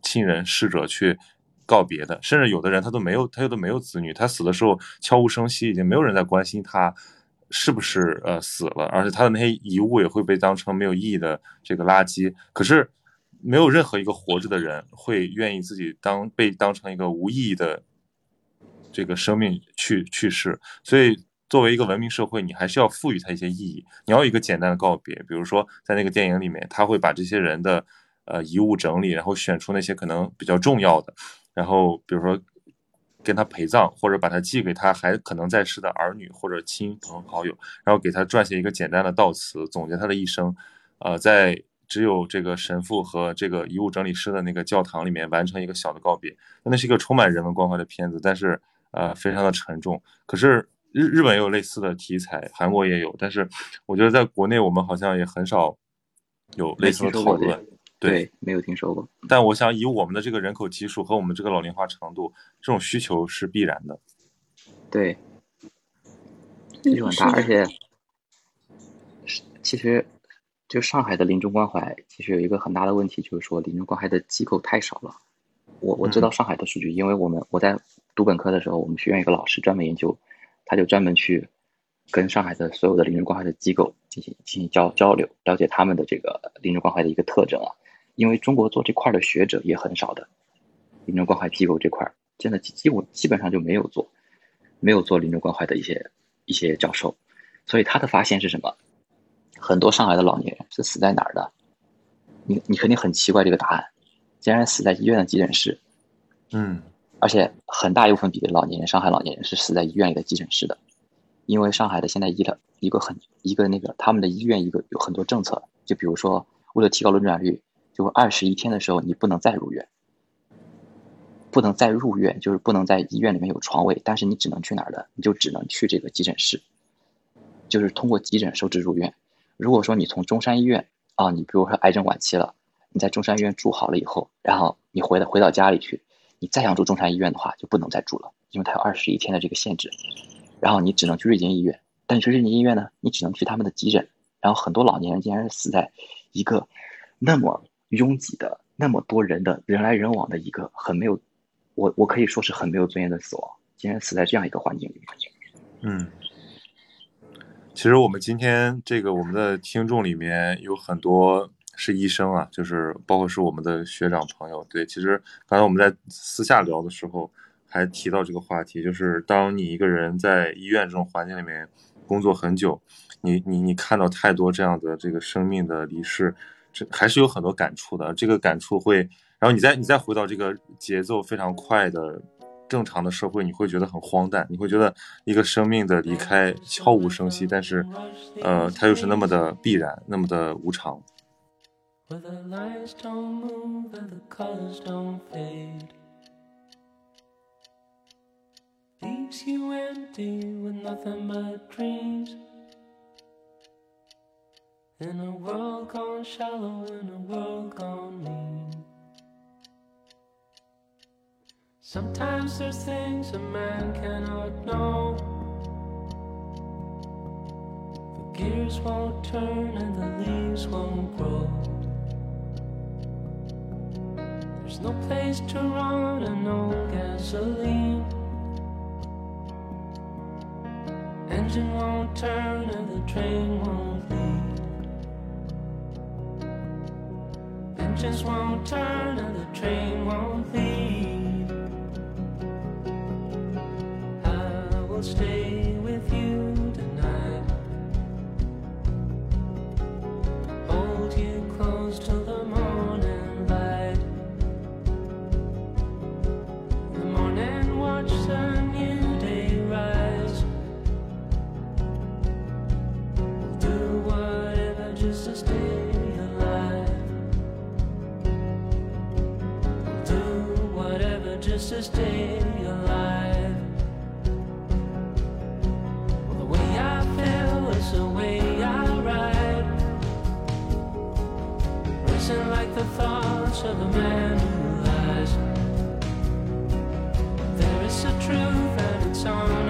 亲人逝者去告别的，甚至有的人他都没有，他都没有子女，他死的时候悄无声息，已经没有人在关心他是不是呃死了，而且他的那些遗物也会被当成没有意义的这个垃圾。可是没有任何一个活着的人会愿意自己当被当成一个无意义的这个生命去去世，所以。作为一个文明社会，你还是要赋予它一些意义。你要有一个简单的告别，比如说在那个电影里面，他会把这些人的呃遗物整理，然后选出那些可能比较重要的，然后比如说跟他陪葬，或者把他寄给他还可能在世的儿女或者亲朋好友，然后给他撰写一个简单的悼词，总结他的一生。呃，在只有这个神父和这个遗物整理师的那个教堂里面完成一个小的告别。那是一个充满人文关怀的片子，但是呃非常的沉重。可是。日日本也有类似的题材，韩国也有，但是我觉得在国内我们好像也很少有类似的讨论。对，没有听说过。但我想以我们的这个人口基数和我们这个老龄化程度，这种需求是必然的。对，需求很大，而且其实就上海的临终关怀，其实有一个很大的问题，就是说临终关怀的机构太少了。我我知道上海的数据，因为我们我在读本科的时候，我们学院有个老师专门研究。他就专门去跟上海的所有的临终关怀的机构进行进行交交流，了解他们的这个临终关怀的一个特征啊。因为中国做这块的学者也很少的，临终关怀机构这块真的几几乎基本上就没有做，没有做临终关怀的一些一些教授。所以他的发现是什么？很多上海的老年人是死在哪儿的？你你肯定很奇怪这个答案，竟然死在医院的急诊室。嗯。而且很大一部分比例老年人，上海老年人是死在医院里的急诊室的，因为上海的现在医疗一个很一个那个他们的医院一个有很多政策，就比如说为了提高轮转率，就二十一天的时候你不能再入院，不能再入院，就是不能在医院里面有床位，但是你只能去哪儿的，你就只能去这个急诊室，就是通过急诊收治入院。如果说你从中山医院啊，你比如说癌症晚期了，你在中山医院住好了以后，然后你回到回到家里去。你再想住中山医院的话，就不能再住了，因为它有二十一天的这个限制。然后你只能去瑞金医院，但是瑞金医院呢，你只能去他们的急诊。然后很多老年人竟然是死在一个那么拥挤的、那么多人的人来人往的一个很没有，我我可以说是很没有尊严的死亡，竟然死在这样一个环境里面。嗯，其实我们今天这个我们的听众里面有很多。是医生啊，就是包括是我们的学长朋友。对，其实刚才我们在私下聊的时候还提到这个话题，就是当你一个人在医院这种环境里面工作很久，你你你看到太多这样的这个生命的离世，这还是有很多感触的。这个感触会，然后你再你再回到这个节奏非常快的正常的社会，你会觉得很荒诞，你会觉得一个生命的离开悄无声息，但是，呃，它又是那么的必然，那么的无常。Where the lines don't move and the colors don't fade. Leaves you empty with nothing but dreams. In a world gone shallow, in a world gone mean. Sometimes there's things a man cannot know. The gears won't turn and the leaves won't grow. There's no place to run and no gasoline. Engine won't turn and the train won't leave. Engines won't turn and the train won't leave. I will stay stay alive. Well, the way I feel is the way I like the thoughts of a man who lies. There is a truth and it's on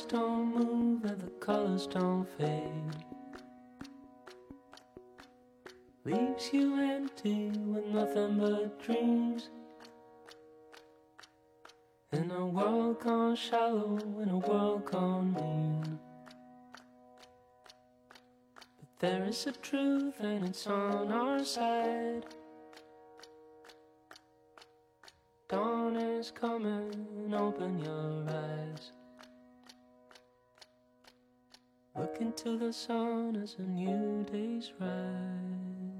don't move and the colors don't fade. Leaves you empty with nothing but dreams. In a world gone shallow, in a world gone mean. But there is a truth and it's on our side. Dawn is coming, open your eyes. Look into the sun as a new day's rise.